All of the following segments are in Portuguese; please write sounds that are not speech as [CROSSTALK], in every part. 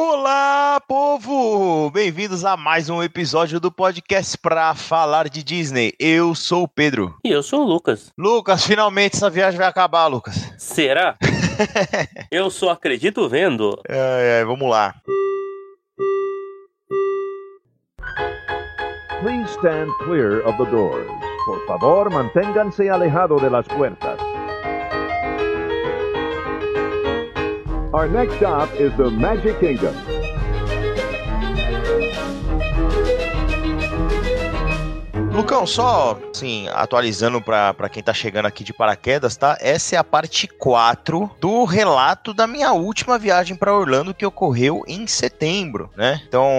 Olá, povo! Bem-vindos a mais um episódio do podcast pra falar de Disney. Eu sou o Pedro. E eu sou o Lucas. Lucas, finalmente essa viagem vai acabar, Lucas. Será? [LAUGHS] eu só acredito vendo. É, é, vamos lá. Please stand clear of the doors. Por favor, manténganse alejado de las puertas. Our next stop is the Magic Kingdom. Lucão, só assim, atualizando pra, pra quem tá chegando aqui de paraquedas, tá? Essa é a parte 4 do relato da minha última viagem pra Orlando que ocorreu em setembro, né? Então,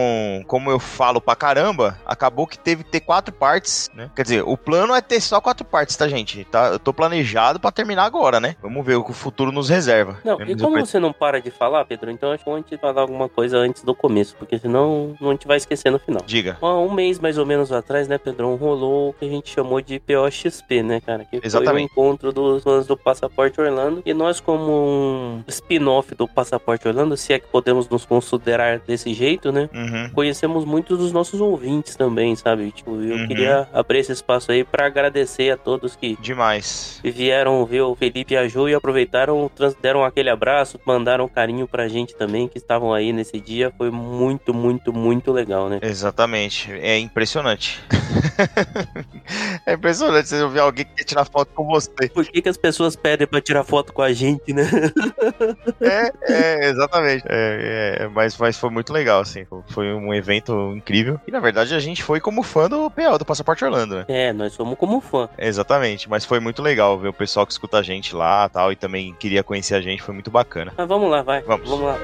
como eu falo pra caramba, acabou que teve que ter quatro partes, né? Quer dizer, o plano é ter só quatro partes, tá, gente? Tá, eu tô planejado pra terminar agora, né? Vamos ver o que o futuro nos reserva. Não, e como você não para de falar, Pedro, então acho bom a gente falar alguma coisa antes do começo, porque senão a gente vai esquecer no final. Diga. Há um mês mais ou menos atrás, né, Pedro, rolou o que a gente chamou de POXP, né, cara? Que Exatamente. foi o encontro dos fãs do Passaporte Orlando. E nós, como um spin-off do Passaporte Orlando, se é que podemos nos considerar desse jeito, né? Uhum. Conhecemos muitos dos nossos ouvintes também, sabe? Tipo, eu Uhum. queria abrir esse espaço aí pra agradecer a todos que Demais. vieram ver o Felipe e a Ju e aproveitaram, deram aquele abraço, mandaram carinho pra gente também, que estavam aí nesse dia. Foi muito, muito, muito legal, né? Exatamente. É impressionante. [LAUGHS] [LAUGHS] é impressionante você ouvir alguém que quer tirar foto com você. Por que, que as pessoas pedem pra tirar foto com a gente, né? É, é exatamente. É, é, mas, mas foi muito legal, assim. Foi um evento incrível. E na verdade a gente foi como fã do PO, do Passaporte Orlando, né? É, nós somos como fã. Exatamente. Mas foi muito legal ver o pessoal que escuta a gente lá tal. E também queria conhecer a gente. Foi muito bacana. Mas vamos lá, vai. Vamos. Vamos lá.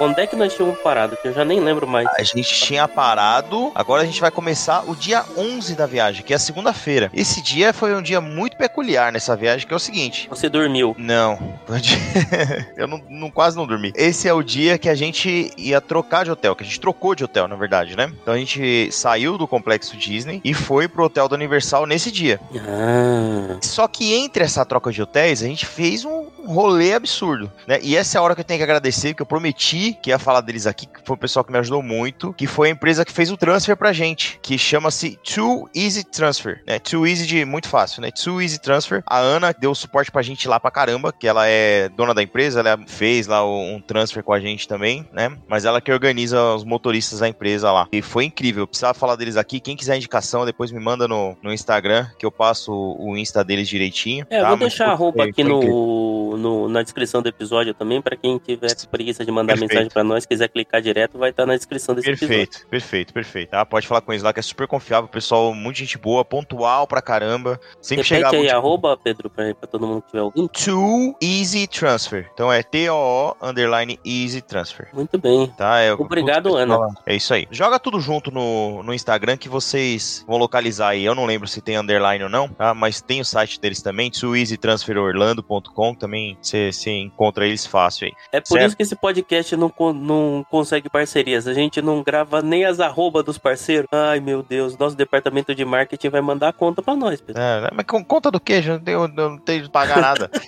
Onde é que nós tínhamos parado? Que eu já nem lembro mais. A gente tinha parado, agora a gente vai começar o dia 11 da viagem, que é a segunda-feira. Esse dia foi um dia muito peculiar nessa viagem, que é o seguinte. Você dormiu. Não, [LAUGHS] eu não, não- quase não dormi. Esse é o dia que a gente ia trocar de hotel, que a gente trocou de hotel, na verdade, né? Então a gente saiu do complexo Disney e foi pro hotel da Universal nesse dia. Ah. Só que entre essa troca de hotéis, a gente fez um rolê absurdo, né? E essa é a hora que eu tenho que agradecer, que eu prometi que ia falar deles aqui, que foi o pessoal que me ajudou muito, que foi a empresa que fez o transfer pra gente, que chama-se Too Easy Transfer, né? Too Easy de muito fácil, né? Too Easy Transfer. A Ana deu suporte pra gente lá pra caramba, que ela é dona da empresa, ela fez lá um transfer com a gente também, né? Mas ela que organiza os motoristas da empresa lá. E foi incrível, eu precisava falar deles aqui. Quem quiser indicação, depois me manda no, no Instagram, que eu passo o Insta deles direitinho. É, eu tá? vou Mas deixar a foi- roupa aqui incrível. No, no- na descrição do episódio também, pra quem tiver preguiça de mandar Perfeito. mensagem pra nós, quiser clicar direto, vai estar na descrição desse episódio. Perfeito, perfeito, perfeito. Tá? Pode falar com eles lá, que é super confiável, pessoal, muito gente boa, pontual pra caramba. Sempre Repete chegava. aí, tipo, arroba, Pedro, pra, pra todo mundo que estiver ouvindo. Too Easy Transfer. Então é T-O-O underline Easy Transfer. Muito bem. Tá? É, Obrigado, Ana. É isso aí. Joga tudo junto no, no Instagram que vocês vão localizar aí. Eu não lembro se tem underline ou não, tá? Mas tem o site deles também, tooeasytransferorlando.com. Também você encontra eles fácil aí. É por Certo. isso que esse podcast não, não consegue parcerias. A gente não grava nem as arroba dos parceiros. Ai, meu Deus. Nosso departamento de marketing vai mandar a conta pra nós, Pedro. É, mas com conta do quê? Já não tenho, eu não tenho de pagar nada. [LAUGHS]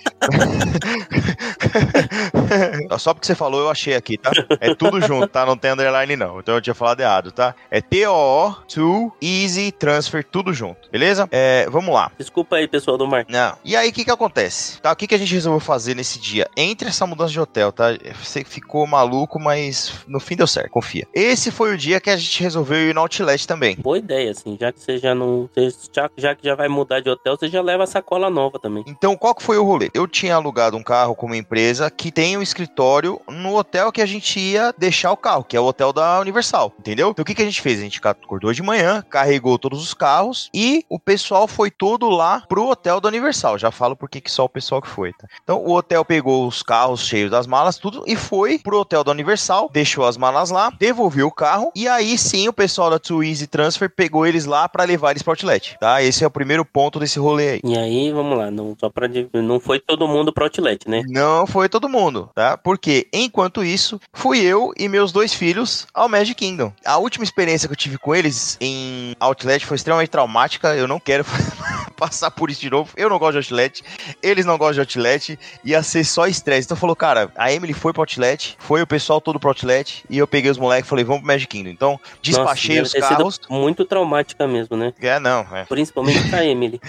Só porque você falou, eu achei aqui, tá? É tudo junto, tá? Não tem underline, não. Então eu tinha falado errado, tá? É T-O-O, to Easy Transfer, tudo junto, beleza? É, vamos lá. Desculpa aí, pessoal do marketing. Não. E aí, o que que acontece? Tá, o que que a gente resolveu fazer nesse dia? Entre essa mudança de hotel, tá? Você ficou maluco, mas no fim deu certo, confia. Esse foi o dia que a gente resolveu ir no Outlet também. Boa ideia, assim. Já que você já não. Já, já que já vai mudar de hotel, você já leva a sacola nova também. Então, qual que foi o rolê? Eu tinha alugado um carro com uma empresa que tem um escritório no hotel que a gente ia deixar o carro, que é o hotel da Universal, entendeu? Então, o que, que a gente fez? A gente acordou de manhã, carregou todos os carros e o pessoal foi todo lá pro hotel da Universal. Já falo por que que só o pessoal que foi, tá? Então, o hotel pegou os carros cheios das malas, tudo, e foi pro hotel da Universal, deixou as malas lá, devolveu o carro, e aí sim o pessoal da Too Easy Transfer pegou eles lá para levar eles pro outlet, tá? Esse é o primeiro ponto desse rolê aí. E aí, vamos lá, não, só pra, não foi todo mundo pro outlet, né? Não foi todo mundo, tá? Porque, enquanto isso, fui eu e meus dois filhos ao Magic Kingdom. A última experiência que eu tive com eles em outlet foi extremamente traumática, eu não quero [LAUGHS] passar por isso de novo. Eu não gosto de outlet, eles não gostam de outlet, ia ser só estresse. Então falou, cara, a Emily foi pro outlet, foi o pessoal todo pro outlet, e eu peguei os moleques e falei, vamos pro Magic Kingdom. Então, despachei Nossa, os carros. muito traumática mesmo, né? É, não, é. Principalmente pra [LAUGHS] Emily.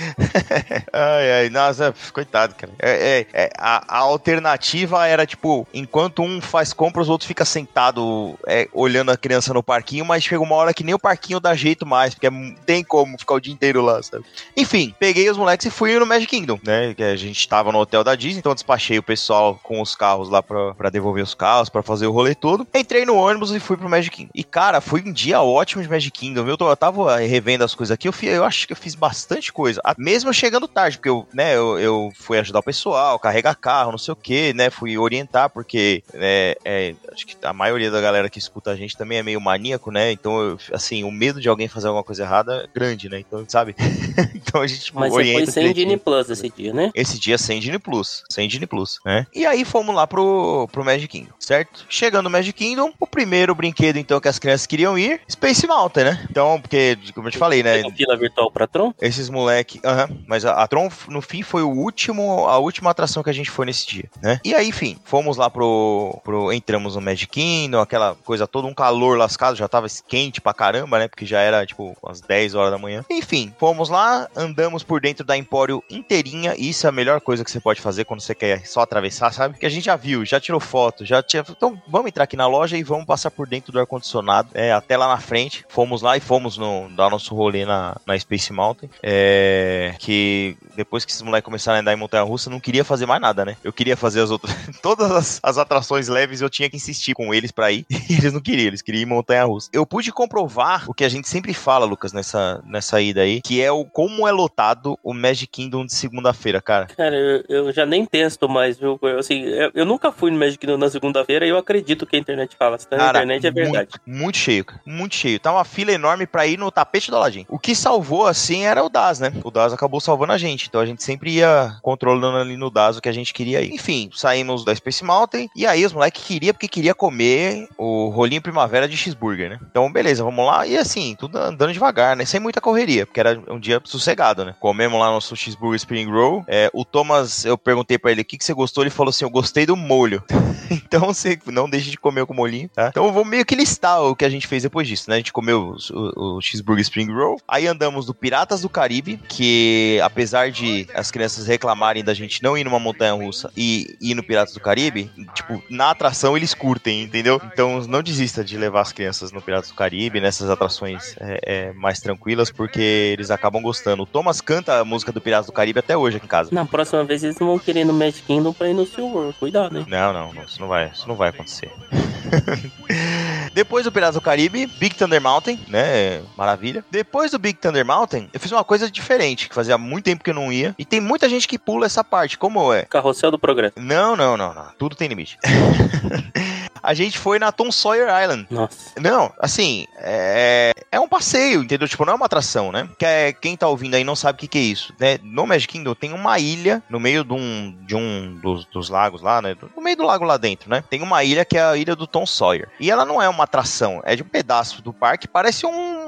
ai, ai, nossa, coitado, cara. É, é, é a, a, alternativa era, tipo, enquanto um faz compra, os outros ficam sentado é, olhando a criança no parquinho, mas chega uma hora que nem o parquinho dá jeito mais, porque é, tem como ficar o dia inteiro lá, sabe? Enfim, peguei os moleques e fui no Magic Kingdom, né? Que a gente tava no hotel da Disney, então despachei o pessoal com os carros lá pra, pra devolver os carros, pra fazer o rolê todo. Entrei no ônibus e fui pro Magic Kingdom. E, cara, foi um dia ótimo de Magic Kingdom. Eu, tô, eu tava revendo as coisas aqui, eu, fui, eu acho que eu fiz bastante coisa. Mesmo chegando tarde, porque eu, né, eu, eu fui ajudar o pessoal, carregar carro, não sei o que, né? Fui orientar, porque é, é, acho que a maioria da galera que escuta a gente também é meio maníaco, né? Então, eu, assim, o medo de alguém fazer alguma coisa errada é grande, né? Então, sabe? [LAUGHS] então a gente Mas orienta. Mas foi sem Disney Plus esse dia, né? Esse dia sem Disney Plus. Sem Disney Plus, né? E aí fomos lá pro, pro Magic Kingdom, certo? Chegando no Magic Kingdom, o primeiro brinquedo, então, que as crianças queriam ir, Space Mountain, né? Então, porque, como eu te falei, né? fila virtual pra Tron? Esses moleque, aham, uh -huh, mas a, a, Tron, no fim, foi o último, a última atração que a gente foi nesse dia, né? E aí, enfim, fomos lá pro, pro entramos no Magic Kingdom, aquela coisa toda, um calor lascado, já tava quente pra caramba, né? Porque já era, tipo, umas 10 horas da manhã. Enfim, fomos lá, andamos por dentro da Empório inteirinha, e isso é a melhor coisa que você pode fazer quando você quer só atravessar, sabe? Que a gente já viu, já tirou foto, já tinha. Então, vamos entrar aqui na loja e vamos passar por dentro do ar-condicionado, é, até lá na frente. Fomos lá e fomos no, dar nosso rolê na, na Space Mountain. É, que depois que esses moleques começaram a andar em montanha russa, não queria fazer mais nada, né? Eu queria fazer as outras. [LAUGHS] Todas as, as atrações leves eu tinha que insistir com eles para ir. [LAUGHS] E eles não queriam, eles queriam ir em montanha russa. Eu pude comprovar o que a gente sempre fala, Lucas, nessa, nessa ida aí, que é o como é lotado o Magic Kingdom de segunda-feira, cara. Cara, eu, eu, já nem testo mais, viu? Assim, eu, eu nunca fui no Magic na segunda-feira e eu acredito que a internet fala. Se tá na internet é verdade. Muito, muito cheio, cara. Muito cheio. Tá uma fila enorme pra ir no tapete do Aladdin. O que salvou, assim, era o DAS, né? O DAS acabou salvando a gente. Então a gente sempre ia controlando ali no DAS o que a gente queria ir. Enfim, saímos da Space Mountain e aí os moleques queriam porque queria comer o rolinho primavera de cheeseburger, né? Então, beleza, vamos lá. E assim, tudo andando devagar, né? Sem muita correria, porque era um dia sossegado, né? Comemos lá nosso cheeseburger Spring Roll. É, o Thomas, eu perguntei para ele o que, que você gostou, ele falou assim: eu gostei do molho. [LAUGHS] então você não deixe de comer com molhinho, tá? Então eu vou meio que listar o que a gente fez depois disso, né? A gente comeu o, o, o cheeseburger Spring Roll. Aí andamos do Piratas do Caribe, que apesar de as crianças reclamarem da gente não ir numa montanha russa e ir no Piratas do Caribe, tipo, na atração eles curtem, entendeu? Então não desista de levar as crianças no Piratas do Caribe, nessas atrações é, é, mais tranquilas, porque eles acabam gostando. O Thomas canta a música do Piratas do Caribe até hoje aqui em casa. Na próxima vez eles não vão querer no Magic Kingdom pra ir no Silver. Cuidado, hein? Não, não, não isso não vai, isso não vai acontecer. [LAUGHS] Depois do Piratas do Caribe, Big Thunder Mountain, né? Maravilha. Depois do Big Thunder Mountain, eu fiz uma coisa diferente, que fazia muito tempo que eu não ia. E tem muita gente que pula essa parte. Como é? Carrossel do Progresso. Não, não, não, não. Tudo tem limite. [LAUGHS] a gente foi na Tom Sawyer Island. Nossa. Não, assim, é, é um passeio, entendeu? Tipo, não é uma atração, né? Que é, quem tá ouvindo aí não sabe o que, que é isso, né? No Magic Kingdom tem uma ilha no meio de um, de um dos, dos lagos lá, né? No meio do lago lá dentro, né? Tem uma ilha que é a ilha do Tom Sawyer. E ela não é uma atração, é de um pedaço do parque, parece um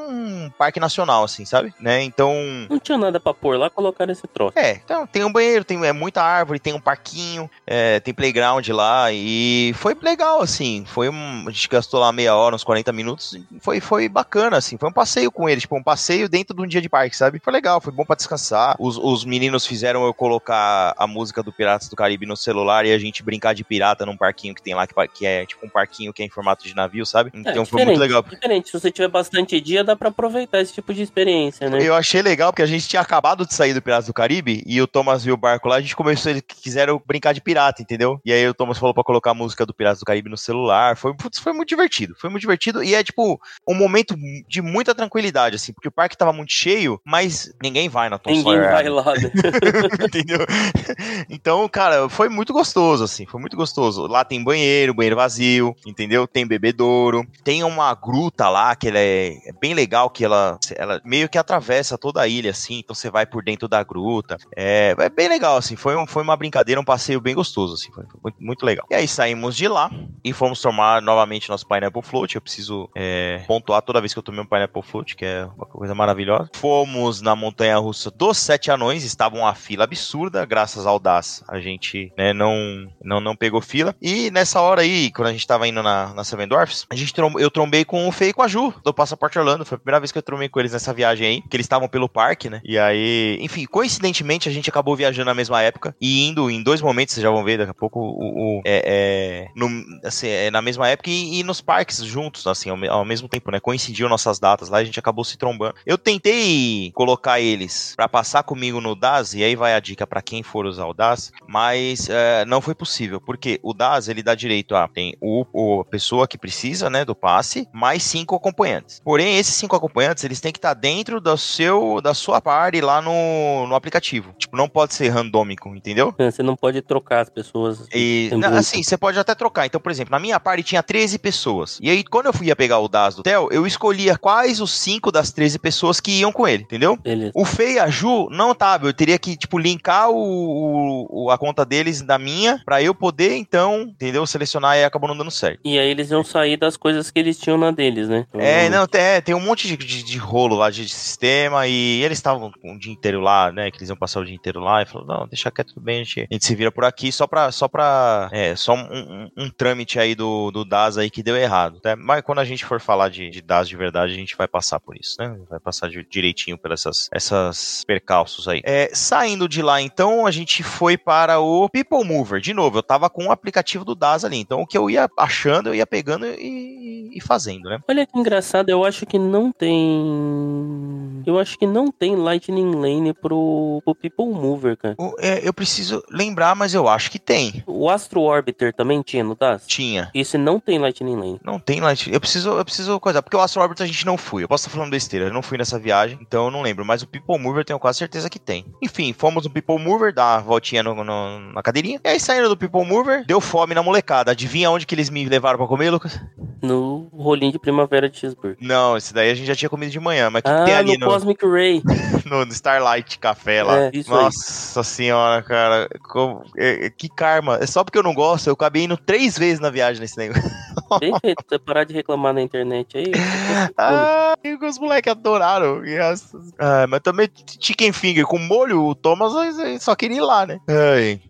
parque nacional, assim, sabe? Né? Então. Não tinha nada pra pôr lá, colocar esse troço. É, então tem um banheiro, tem é, muita árvore, tem um parquinho, é, tem playground lá e foi legal, assim. Foi um, a gente gastou lá meia hora, uns 40 minutos, foi, foi bacana, assim. Foi um passeio com eles, tipo, um passeio dentro de um dia de parque, sabe? Foi legal, foi bom para descansar. Os, os meninos fizeram eu colocar a música do Piratas do Caribe no celular e a gente brincar de pirata num parquinho que tem lá, que, que é tipo um parquinho que é em formato de navio, sabe? Então é, foi muito legal. Diferente, se você tiver bastante dia, dá pra aproveitar esse tipo de experiência, né? Eu achei legal porque a gente tinha acabado de sair do Piratas do Caribe e o Thomas viu o barco lá, a gente começou, eles quiseram brincar de pirata, entendeu? E aí o Thomas falou pra colocar a música do Piratas do Caribe no celular. Foi, putz, foi muito divertido. Foi muito divertido e é tipo um momento de muita tranquilidade, assim, porque o parque tava muito cheio, mas ninguém vai na Tom Ninguém Sawyer vai lá, né? [LAUGHS] Entendeu? Então, cara, foi muito gostoso, assim, foi muito gostoso. Lá tem banheiro, banheiro vazio, entendeu? Tem bebedouro, tem uma gruta lá que é, é bem legal, que ela, ela meio que atravessa toda a ilha, assim, então você vai por dentro da gruta. É, é bem legal, assim, foi, um, foi uma brincadeira, um passeio bem gostoso, assim, foi, muito, muito legal. E aí saímos de lá e fomos tomar novamente nosso Pineapple Float. Eu preciso é, pontuar toda vez que eu tomei um Pineapple Float, que é uma coisa maravilhosa. Fomos na montanha russa dos Sete Anões, estava uma fila absurda, graças ao DAS. A gente né, não, não, não pegou fila. E nessa hora aí, quando a gente tava indo na, na Seven Dwarfs, a gente eu trombei com o Fê e com a Ju, do Passaporte Orlando. Foi a primeira vez que eu trombei com eles nessa viagem aí, que eles estavam pelo parque, né? E aí, enfim, coincidentemente, a gente acabou viajando na mesma época e indo em dois momentos, vocês já vão ver daqui a pouco, o, o- é, é, no, assim, é, na mesma época e, e nos parques juntos, assim, ao, ao mesmo tempo, né? Coincidiu nossas datas lá, a gente acabou se trombando. Eu tentei colocar eles pra passar comigo no DAS, e aí vai a dica pra quem for usar o DAS, mas é, não foi possível, porque o DAS ele dá direito a tem o, o- pessoa que precisa, né, do passe, mais cinco acompanhantes. Porém, esses cinco acompanhantes eles têm que estar dentro do seu da sua party lá no, no aplicativo. Tipo, não pode ser randômico, entendeu? Você não pode trocar as pessoas. E, não, assim, você pode até trocar. Então, por exemplo, na minha party tinha 13 pessoas. E aí, quando eu fui ia pegar o DAS do Theo, eu escolhia quais os 5 das 13 pessoas que iam com ele, entendeu? Beleza. O Fê e a Ju não tava. Eu teria que, tipo, linkar o, o- a conta deles da minha pra eu poder, então, entendeu? Selecionar e acabou não dando certo. E aí eles iam sair das coisas que eles tinham na deles, né? É, não, tem, é, tem um monte de, de- de rolo lá de sistema e eles estavam o dia inteiro lá, né? Que eles iam passar o dia inteiro lá e falou, não, deixa quieto, tudo bem, a gente, a gente se vira por aqui só pra, só pra, é, só um, um- um trâmite aí do, do DAS aí que deu errado, tá? Mas quando a gente for falar de, de DAS de verdade, a gente vai passar por isso, né? Vai passar de- direitinho por essas, essas percalços aí. É, saindo de lá, então, a gente foi para o People Mover. De novo, eu tava com o aplicativo do DAS ali, então o que eu ia achando, eu ia pegando e, e fazendo, né? Olha que engraçado, eu acho que não tem. Eu acho que não tem Lightning Lane pro, pro People Mover, cara. O- é, eu preciso lembrar, mas eu acho que tem. O Astro Orbiter também tinha, não tá? Tinha. Esse não tem Lightning Lane. Não tem Light. Eu preciso, eu preciso coisa. Porque o Astro Orbiter a gente não foi. Eu posso estar falando besteira. Eu não fui nessa viagem, então eu não lembro. Mas o People Mover tenho quase certeza que tem. Enfim, fomos no People Mover, dar uma voltinha no- no- na cadeirinha. E aí saindo do People Mover, deu fome na molecada. Adivinha onde que eles me levaram pra comer, Lucas? No rolinho de primavera de cheeseburger. Não, esse daí a gente já tinha comido de manhã. Mas o que, que Ah, tem ali no no, Cosmic Ray. [LAUGHS] no, no Starlight Café lá? É, isso aí. Nossa senhora, cara. como- é- é- que karma. É só porque eu não gosto, eu acabei indo três vezes na viagem nesse negócio. Você parar de reclamar na internet aí. [LAUGHS] Ah, e os moleques adoraram. E as- Ah, mas também chicken finger com molho, o Thomas só queria ir lá, né? Ai,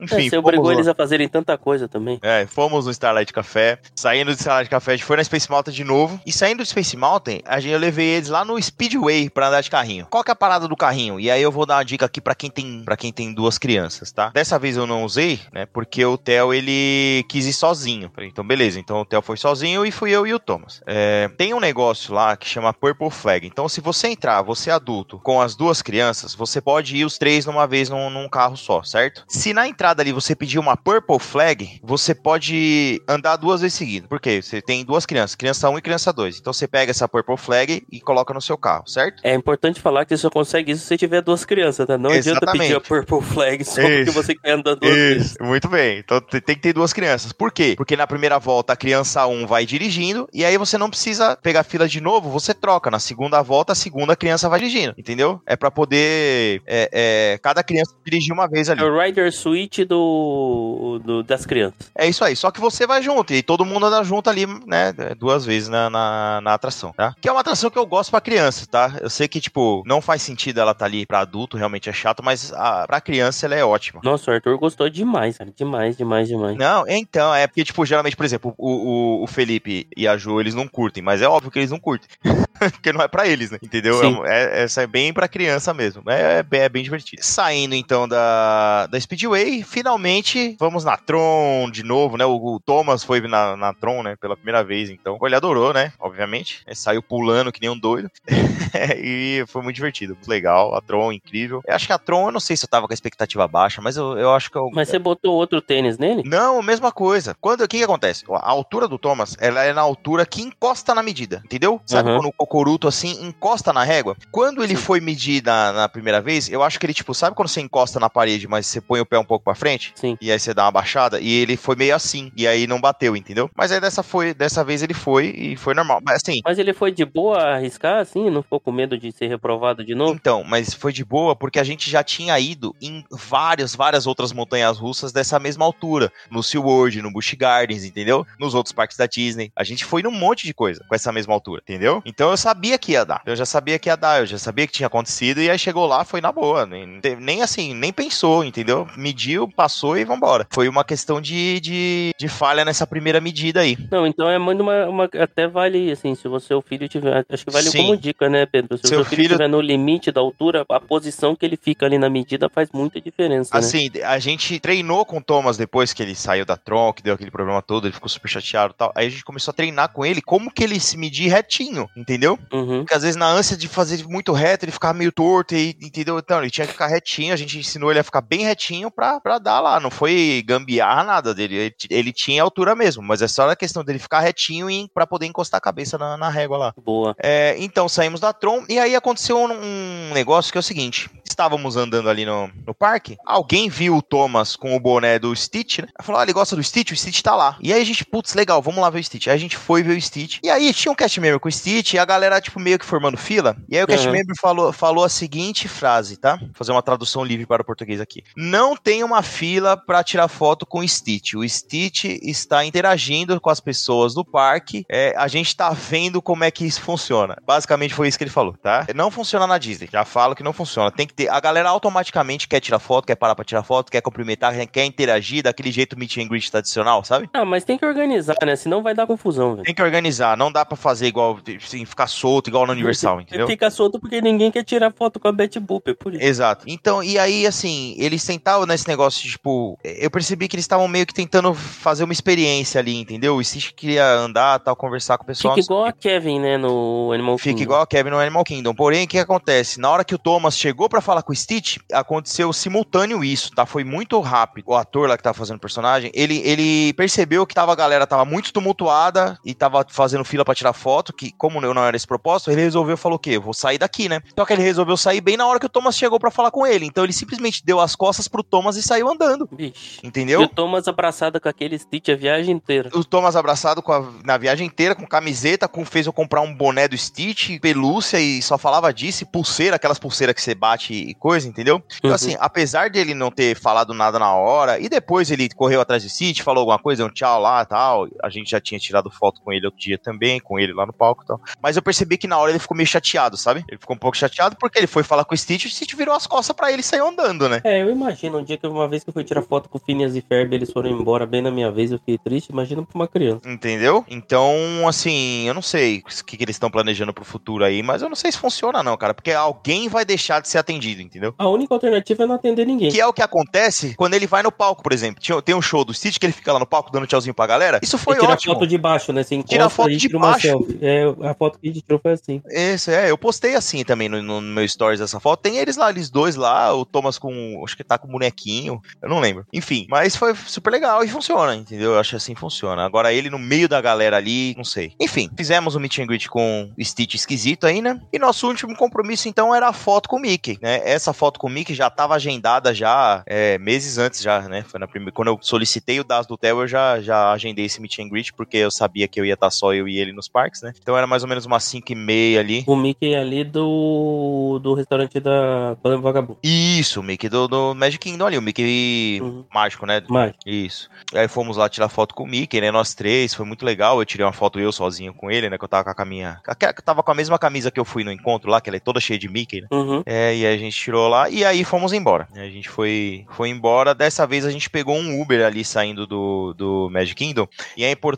É, enfim, você obrigou fomos, eles lá. a fazerem tanta coisa também. É, fomos no Starlight Café. Saindo do Starlight Café, a gente foi na Space Mountain de novo. E saindo do Space Mountain, a gente, eu levei eles lá no Speedway pra andar de carrinho. Qual que é a parada do carrinho? E aí eu vou dar uma dica aqui pra quem tem para quem tem duas crianças, tá? Dessa vez eu não usei, né? Porque o Theo ele quis ir sozinho. Falei, então beleza. Então o Theo foi sozinho e fui eu e o Thomas. É, tem um negócio lá que chama Purple Flag. Então se você entrar, você adulto, com as duas crianças, você pode ir os três numa vez num, num carro só, certo? Se na entrada ali você pedir uma Purple Flag, você pode andar duas vezes seguidas. Por quê? Você tem duas crianças, criança 1 e criança 2. Então você pega essa Purple Flag e coloca no seu carro, certo? É importante falar que você só consegue isso se você tiver duas crianças, tá? Não adianta Exatamente. pedir a Purple Flag só porque você quer andar duas vezes. Isso, muito bem. Então te- tem que ter duas crianças. Por quê? Porque na primeira volta a criança 1 vai dirigindo e aí você não precisa pegar fila de novo, você troca. Na segunda volta, a segunda criança vai dirigindo, entendeu? É pra poder é, é, cada criança dirigir uma vez ali. É o Rider Suite do, do- das crianças. É isso aí. Só que você vai junto e todo mundo anda junto ali, né? Duas vezes na, na, na atração, tá? Que é uma atração que eu gosto pra criança, tá? Eu sei que, tipo, não faz sentido ela tá ali pra adulto, realmente é chato, mas a, pra criança ela é ótima. Nossa, o Arthur gostou demais, cara. Demais, demais, demais. Não, então, é porque, tipo, geralmente, por exemplo, o, o, o Felipe e a Ju, eles não curtem, mas é óbvio que eles não curtem. [LAUGHS] porque não é pra eles, né? Entendeu? Sim. É, essa é bem pra criança mesmo. É, é bem, é bem divertido. Saindo então da, da Speedway, finalmente vamos na Tron de novo, né? O, o Thomas foi na, na Tron, né? Pela primeira vez, então. Ele adorou, né? Obviamente. É, saiu pulando que nem um doido. [LAUGHS] e foi muito divertido, muito legal. A Tron, incrível. Eu acho que a Tron, eu não sei se eu tava com a expectativa baixa, mas eu, eu acho que eu. Mas você botou outro tênis nele? Não, mesma coisa. Quando o que, que acontece? A altura do Thomas, ela é na altura que encosta na medida, entendeu? Sabe Aham. quando o cocoruto assim encosta na régua? Quando ele Sim. foi medir na, na primeira vez, eu acho que ele tipo, sabe quando você encosta na parede, mas você põe o pé um pouco pra frente? Sim. E aí você dá uma baixada e ele foi meio assim, e aí não bateu, entendeu? Mas aí dessa foi, dessa vez ele foi e foi normal. Mas assim, Mas ele foi de boa arriscar, assim? Não ficou com medo de ser reprovado de novo? Então, mas foi de boa porque a gente já tinha ido em várias, várias outras montanhas russas dessa mesma altura. No SeaWorld, no Busch Gardens, entendeu? Nos outros parques da Disney. A gente foi num monte de coisa com essa mesma altura, entendeu? Então eu sabia que ia dar. Eu já sabia que ia dar, eu já sabia que tinha acontecido e aí chegou lá, foi na boa. Nem, nem assim, nem pensou, entendeu? Mediu, passou e vambora. Foi uma questão de, de, de falha nessa primeira medida aí. Não, então é muito uma, uma- Até vale, assim, se o seu filho tiver. Acho que vale Sim. como dica, né, Pedro? Se o Seu seu filho filho- estiver no limite da altura, a posição que ele fica ali na medida faz muita diferença. né? Assim, a gente treinou com o Thomas depois que ele saiu da Tron, que deu aquele problema todo, ele ficou super chateado e tal. Aí a gente começou a treinar com ele como que ele se medir retinho, entendeu? Uhum. Porque às vezes na ânsia de fazer muito reto, ele ficava meio torto, e, entendeu? Então, ele tinha que ficar retinho, a gente ensinou ele a ficar bem retinho pra, pra dar lá. Não foi gambiarra nada dele. Ele, ele tinha altura mesmo, mas é só a questão dele ficar retinho e pra poder encostar a cabeça na, na régua lá. Boa. É, então saímos da Tron e aí aconteceu um, um negócio que é o seguinte: estávamos andando ali no, no parque, alguém viu o Thomas com o boné do Stitch, né? Falou: ah, ele gosta do Stitch, o Stitch tá lá. E aí a gente, putz, legal, vamos lá ver o Stitch. Aí a gente foi ver o Stitch. E aí tinha um cast member com o Stitch e a galera, tipo, meio que formando fila. E aí o cast Uhum. member falou, falou a seguinte frase, tá? Vou fazer uma tradução livre para o português aqui. Não tem uma fila pra tirar foto com o Stitch. O Stitch está interagindo com as pessoas do parque. É, a gente tá vendo como é que isso funciona. Basicamente foi isso que ele falou, tá? Não funciona na Disney. Já falo que não funciona. Tem que ter. A galera automaticamente quer tirar foto, quer parar pra tirar foto, quer cumprimentar, quer interagir daquele jeito meet and greet tradicional, sabe? Ah, mas tem que organizar, né? Senão vai dar confusão, velho. Tem que organizar. Não dá pra fazer igual, assim, ficar solto, igual no Universal, entendeu? Fica solto porque ninguém quer tirar foto com a Betty Boop, é por isso. Exato. Então, e aí, assim, eles tentavam nesse negócio, de, tipo, eu percebi que eles estavam meio que tentando fazer uma experiência ali, entendeu? O Stitch queria andar, tal, conversar com o pessoal. Fica igual a. Kevin, né, no Animal Fica Kingdom. igual a Kevin no Animal Kingdom. Porém, o que acontece? Na hora que o Thomas chegou pra falar com o Stitch, aconteceu simultâneo isso, tá? Foi muito rápido. O ator lá que tava fazendo o personagem, ele, ele percebeu que tava, a galera tava muito tumultuada e tava fazendo fila pra tirar foto, que como eu não era esse propósito, ele resolveu, falou o quê? Eu vou sair daqui, né? Só que ele resolveu sair bem na hora que o Thomas chegou pra falar com ele. Então ele simplesmente deu as costas pro Thomas e saiu andando. E entendeu? o Thomas abraçado com aquele Stitch a viagem inteira. O Thomas abraçado com a- na viagem inteira, com camiseta, com, fez eu comprar um boné do Stitch, pelúcia e só falava disso, e pulseira, aquelas pulseiras que você bate e coisa, entendeu? Então, Uhum. assim, apesar dele não ter falado nada na hora, e depois ele correu atrás do Stitch, falou alguma coisa, um tchau lá e tal. A gente já tinha tirado foto com ele outro dia também, com ele lá no palco e tal. Mas eu percebi que na hora ele ficou meio chateado, sabe? Ele ficou um pouco chateado porque ele foi falar com o Stitch e o Stitch virou as costas pra ele e saiu andando, né? É, eu imagino, um dia que uma vez que eu fui tirar foto com o Phineas e Ferb, eles foram embora bem na minha vez, eu fiquei triste, imagina pra uma criança. Entendeu? Então, assim, eu não sei o que, que eles estão planejando pro futuro aí, mas eu não sei se funciona, não, cara, porque alguém vai deixar de ser atendido, entendeu? A única alternativa é não atender ninguém. Que é o que acontece quando ele vai no palco, por exemplo. Tem um show do Stitch que ele fica lá no palco dando tchauzinho pra galera. Isso foi tira ótimo. foto de baixo, né? Você encosta Tira foto e de baixo. É, a foto que a gente tirou foi assim. Isso, é. Eu postei assim também no, no meu stories essa foto. Tem eles lá, eles dois lá, o Thomas com. Acho que tá com um bonequinho. Eu não lembro. Enfim, mas foi super legal e funciona, entendeu? Eu acho que assim funciona. Agora ele no meio da galera ali, não sei. Enfim, fizemos o meet and greet com o Stitch esquisito aí, né? E nosso último compromisso então era a foto com o Mickey, né? Essa foto com o Mickey já tava agendada já é, meses antes já, né? Foi na primeira. Quando eu solicitei o Das do Theo, eu já, já agendei esse meet and greet, porque eu sabia que eu ia estar só eu e ele nos parques, né? Então era mais ou menos umas 5 e meia ali. O Mickey ali do, do restaurante da Banda Vagabundo. Isso, o Mickey do, do Magic Kingdom ali, o Mickey Uhum. mágico, né? Mas, Isso. Aí fomos lá tirar foto com o Mickey, né? Nós três, foi muito legal. Eu tirei uma foto eu sozinho com ele, né? Que eu tava com a caminha. que tava com a mesma camisa que eu fui no encontro lá, que ela é toda cheia de Mickey, né? uhum. É, e a gente tirou lá e aí fomos embora. A gente foi, foi embora. Dessa vez a gente pegou um Uber ali saindo do, do Magic Kingdom. E é importante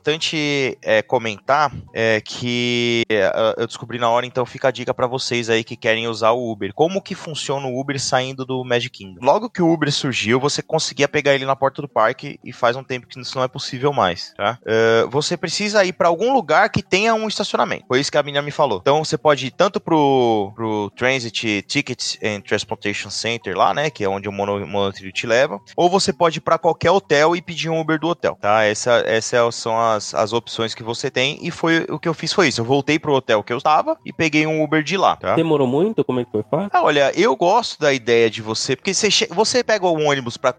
é, comentar é, que é, eu descobri na hora, então fica a dica para vocês aí que querem usar o Uber. Como que funciona o Uber saindo do Magic Kingdom? Logo que o Uber surgiu, você conseguia pegar ele na porta do parque e faz um tempo que isso não é possível mais, tá? Uh, você precisa ir para algum lugar que tenha um estacionamento. Foi isso que a menina me falou. Então você pode ir tanto pro, pro Transit Tickets and Transportation Center lá, né, que é onde o mono, monotrilho te leva, ou você pode ir para qualquer hotel e pedir um Uber do hotel, tá? Essa, essas são as, as opções que você tem e foi o que eu fiz foi isso. Eu voltei pro hotel que eu estava e peguei um Uber de lá, tá? Demorou muito? Como é que foi fácil? Ah, olha, eu gosto da ideia de você, porque você, você pega um ônibus para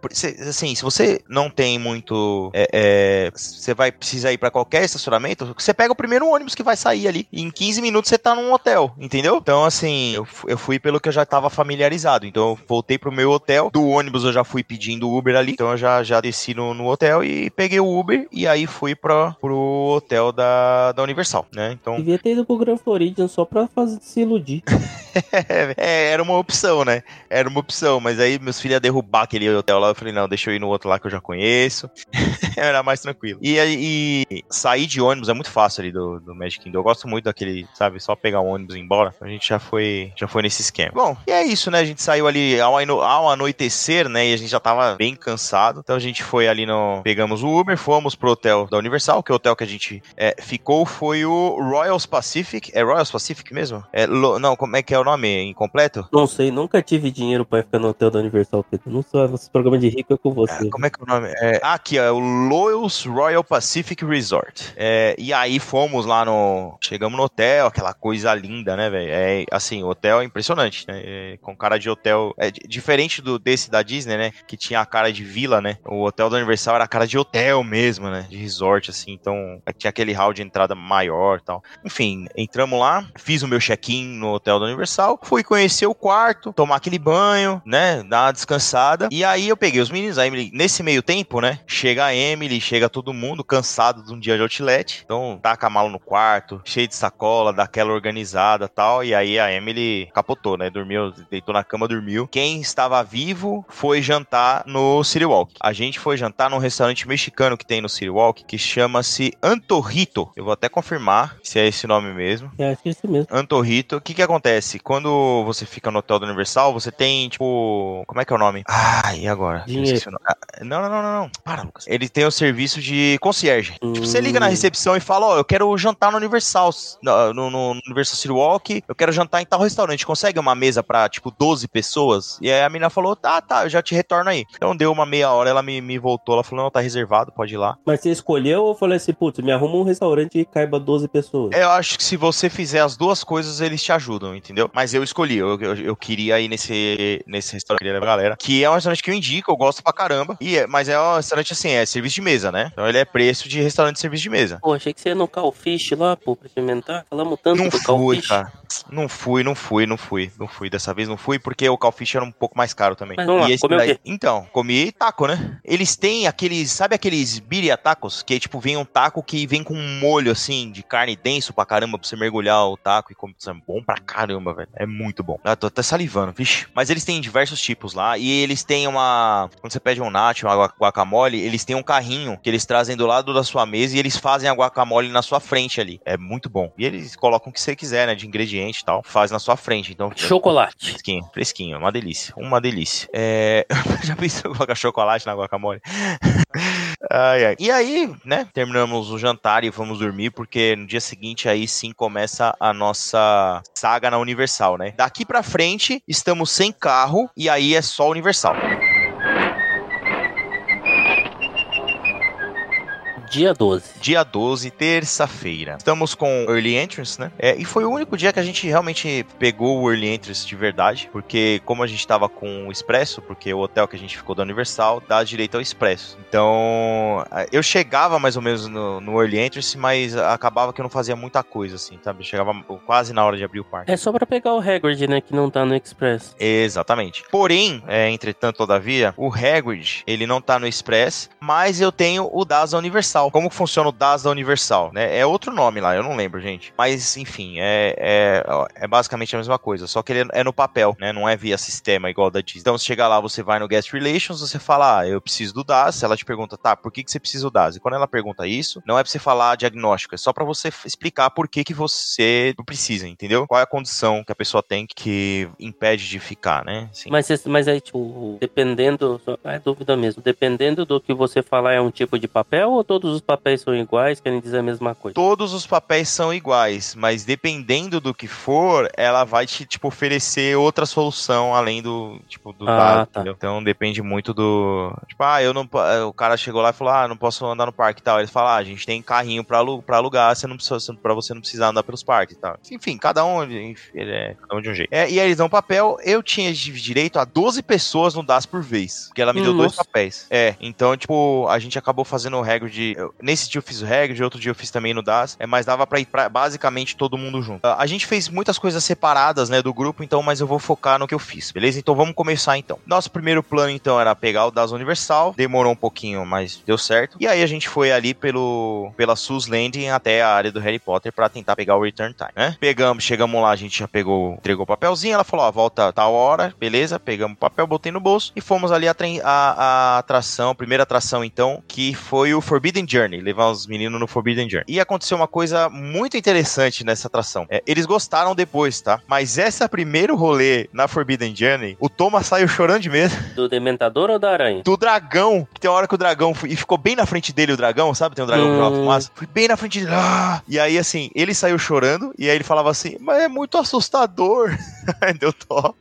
assim, se você não tem muito, é, é, você vai precisar ir para qualquer estacionamento, você pega o primeiro ônibus que vai sair ali. E em 15 minutos você tá num hotel, entendeu? Então, assim, eu, eu fui pelo que eu já tava familiarizado. Então, eu voltei pro meu hotel. Do ônibus eu já fui pedindo Uber ali. Então, eu já, já desci no, no hotel e peguei o Uber. E aí fui pra, pro hotel da, da Universal, né? Então. Devia ter ido pro Grand Floridian só pra fazer, se iludir. [LAUGHS] é, era uma opção, né? Era uma opção. Mas aí meus filhos iam derrubar aquele hotel lá. Eu falei, não, deixa eu ir no outro lá que eu já conheço. [LAUGHS] era mais tranquilo. E aí, sair de ônibus é muito fácil ali do, do Magic Kingdom. Eu gosto muito daquele, sabe, só pegar um ônibus e ir embora. A gente já foi, já foi nesse esquema. Bom, e é isso, né? A gente saiu ali ao, ao anoitecer, né? E a gente já tava bem cansado. Então a gente foi ali no. Pegamos o Uber, fomos pro hotel da Universal, que o hotel que a gente é, ficou foi o Royals Pacific. É Royals Pacific mesmo? É, não, como é que é o nome? Incompleto? Não sei, nunca tive dinheiro pra ficar no hotel da Universal, Pedro. Não sou esse programa de rico é com você. É, como é que é o nome? É, ah, aqui, é o Loyals Royal Pacific Resort. É, e aí fomos lá no. Chegamos no hotel, aquela coisa linda, né, velho? É, assim, o hotel é impressionante, né? É, com cara de hotel. É diferente do desse da Disney, né? Que tinha a cara de vila, né? O hotel da Universal era a cara de hotel mesmo, né? De resort, assim. Então, tinha aquele hall de entrada maior tal. Enfim, entramos lá, fiz o meu check-in no hotel da Universal, fui conhecer o quarto, tomar aquele banho, né? Dar uma descansada. E aí eu peguei os meninos, aí nesse meio tempo, né? Chega a Emily, chega todo mundo cansado de um dia de outlet. Então, taca a mala no quarto, cheio de sacola, daquela organizada tal. E aí a Emily capotou, né? Dormiu, deitou na cama, dormiu. Quem estava vivo foi jantar no City Walk. A gente foi jantar num restaurante mexicano que tem no City Walk, que chama-se Antorrito. Eu vou até confirmar se é esse nome mesmo. É, acho que é esse mesmo. Antorrito. O que que acontece? Quando você fica no hotel do Universal, você tem, tipo... Como é que é o nome? Ah, e agora? Dinheiro. Ah, não, não, não, não, não. Para, Lucas. Ele tem o serviço de concierge. Hum. Tipo, você liga na recepção e fala, ó, oh, eu quero jantar no Universal, no, no, no Universal City Walk, eu quero jantar em tal restaurante. Consegue uma mesa pra, tipo, 12 pessoas? E aí a menina falou, tá, tá, eu já te retorno aí. Então deu uma meia hora, ela me, me voltou, ela falou, não, tá reservado, pode ir lá. Mas você escolheu ou falou assim, putz, me arruma um restaurante e caiba 12 pessoas? Eu acho que se você fizer as duas coisas, eles te ajudam, entendeu? Mas eu escolhi, eu, eu, eu queria ir nesse, nesse restaurante, galera, que é um restaurante que eu indico, eu gosto pra caramba. E é, mas é um restaurante assim, é serviço de mesa, né? Então ele é preço de restaurante de serviço de mesa. Pô, achei que você ia no Calfish lá, pô, pra experimentar. Falamos tanto não do fui, cara. Não fui, não fui, não fui, não fui. Dessa vez não fui porque o Calfish era um pouco mais caro também. Mas lá, daí-? Então, comi taco, né? Eles têm aqueles, sabe aqueles birria tacos? Que tipo, vem um taco que vem com um molho assim, de carne denso pra caramba, pra você mergulhar o taco e comer. É bom pra caramba, velho. É muito bom. Ah, tô até salivando, vixe. Mas eles têm diversos tipos lá e eles têm uma. Quando você pede um nacho, uma gua- guacamole, eles têm um carrinho que eles trazem do lado da sua mesa e eles fazem a guacamole na sua frente ali. É muito bom. E eles colocam o que você quiser, né? De ingrediente e tal. Faz na sua frente. Então. Chocolate. Fresquinho, fresquinho, uma delícia, uma delícia. É... [LAUGHS] Já pensou em colocar chocolate na guacamole? [LAUGHS] ai, ai. E aí, né, terminamos o jantar e vamos dormir, porque no dia seguinte aí sim começa a nossa saga na Universal, né? Daqui pra frente, estamos sem carro e aí é só Universal. Dia 12. Dia 12, terça-feira. Estamos com Early Entrance, né? É, e foi o único dia que a gente realmente pegou o Early Entrance de verdade, porque como a gente tava com o Expresso, porque o hotel que a gente ficou da Universal dá direito ao Expresso. Então, eu chegava mais ou menos no, no Early Entrance, mas acabava que eu não fazia muita coisa, assim, sabe? Eu chegava quase na hora de abrir o parque. É só pra pegar o Hagrid, né, que não tá no Express. Exatamente. Porém, é, entretanto, todavia, o Hagrid, ele não tá no Express, mas eu tenho o DASA Universal, Universal. Como funciona o DAS da Universal, né? É outro nome lá, eu não lembro, gente. Mas, enfim, é, é, é basicamente a mesma coisa, só que ele é no papel, né? Não é via sistema igual da Disney. Então, você chega lá, você vai no Guest Relations, você fala, ah, eu preciso do DAS. Ela te pergunta, tá, por que, que você precisa do DAS? E quando ela pergunta isso, não é pra você falar diagnóstico, é só para você explicar por que, que você precisa, entendeu? Qual é a condição que a pessoa tem que impede de ficar, né? Mas, mas aí, tipo, dependendo, é dúvida mesmo, dependendo do que você falar é um tipo de papel ou todos os papéis são iguais, querem dizer a mesma coisa? Todos os papéis são iguais, mas dependendo do que for, ela vai te, tipo, oferecer outra solução além do, tipo, do ah, dado, tá. Então depende muito do, tipo, ah, eu não, o cara chegou lá e falou, ah, não posso andar no parque e tal. Ele fala, ah, a gente tem carrinho pra, pra alugar, você não precisa, pra você não precisar andar pelos parques e tal. Enfim, cada um, ele é, cada um de um jeito. É, e aí eles dão papel, eu tinha direito a 12 pessoas no DAS por vez, porque ela me deu dois papéis. É, então, tipo, a gente acabou fazendo o regra de, nesse dia eu fiz o de outro dia eu fiz também no DAS, é, mas dava pra ir pra basicamente todo mundo junto. A gente fez muitas coisas separadas, né, do grupo, então, mas eu vou focar no que eu fiz, beleza? Então vamos começar então. Nosso primeiro plano, então, era pegar o DAS Universal, demorou um pouquinho, mas deu certo. E aí a gente foi ali pelo, pela Sus Landing até a área do Harry Potter para tentar pegar o Return Time, né? Pegamos, chegamos lá, a gente já pegou, entregou o papelzinho, ela falou, ó, volta tal hora, beleza? Pegamos o papel, botei no bolso e fomos ali a, a, a atração, a primeira atração então, que foi o Forbidden Journey, levar os meninos no Forbidden Journey. E aconteceu uma coisa muito interessante nessa atração. É, eles gostaram depois, tá? Mas essa primeiro rolê na Forbidden Journey, o Thomas saiu [LAUGHS] chorando de medo. Do Dementador ou da aranha? Do dragão. Que tem uma hora que o dragão foi, e ficou bem na frente dele o dragão, sabe? Tem um dragão hum. que joga fumaça. Foi bem na frente dele. Ah! E aí, assim, ele saiu chorando, e aí ele falava assim, mas é muito assustador. [LAUGHS] Deu dó.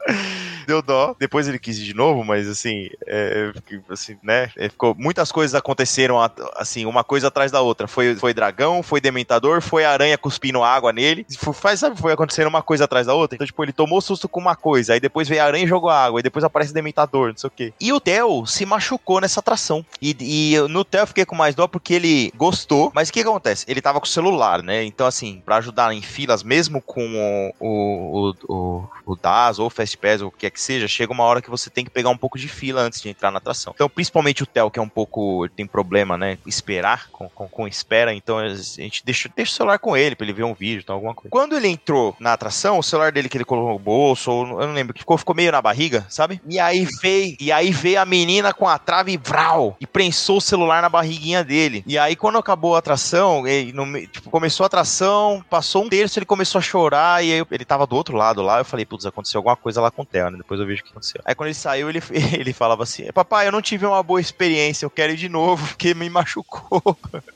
Deu dó. Depois ele quis ir de novo, mas assim, é, assim né? É, ficou, muitas coisas aconteceram assim, uma coisa atrás da outra. Foi, foi dragão, foi dementador, foi aranha cuspindo água nele. Foi, sabe, foi acontecendo uma coisa atrás da outra. Então, tipo, ele tomou susto com uma coisa, aí depois veio a aranha e jogou água, aí depois aparece dementador, não sei o quê. E o Theo se machucou nessa atração. E, e no Theo eu fiquei com mais dó porque ele gostou, mas o que acontece? Ele tava com o celular, né? Então, assim, para ajudar em filas, mesmo com o, o, o, o DAS ou o Fastpass ou o que é que seja, chega uma hora que você tem que pegar um pouco de fila antes de entrar na atração. Então, principalmente o Theo, que é um pouco. tem problema, né? Esperar, com, com, com espera, então a gente deixa, deixa o celular com ele pra ele ver um vídeo, então, alguma coisa. Quando ele entrou na atração, o celular dele que ele colocou no bolso, ou eu não lembro, que ficou, ficou meio na barriga, sabe? E aí veio, e aí veio a menina com a trave vral e prensou o celular na barriguinha dele. E aí, quando acabou a atração, ele, tipo, começou a atração, passou um terço, ele começou a chorar, e aí ele tava do outro lado lá. Eu falei, putz, aconteceu alguma coisa lá com o Theo, né? Depois eu vejo o que aconteceu. Aí quando ele saiu, ele, [LAUGHS] ele falava assim: Papai, eu não tive uma boa experiência, eu quero ir de novo, [LAUGHS] porque me machucou.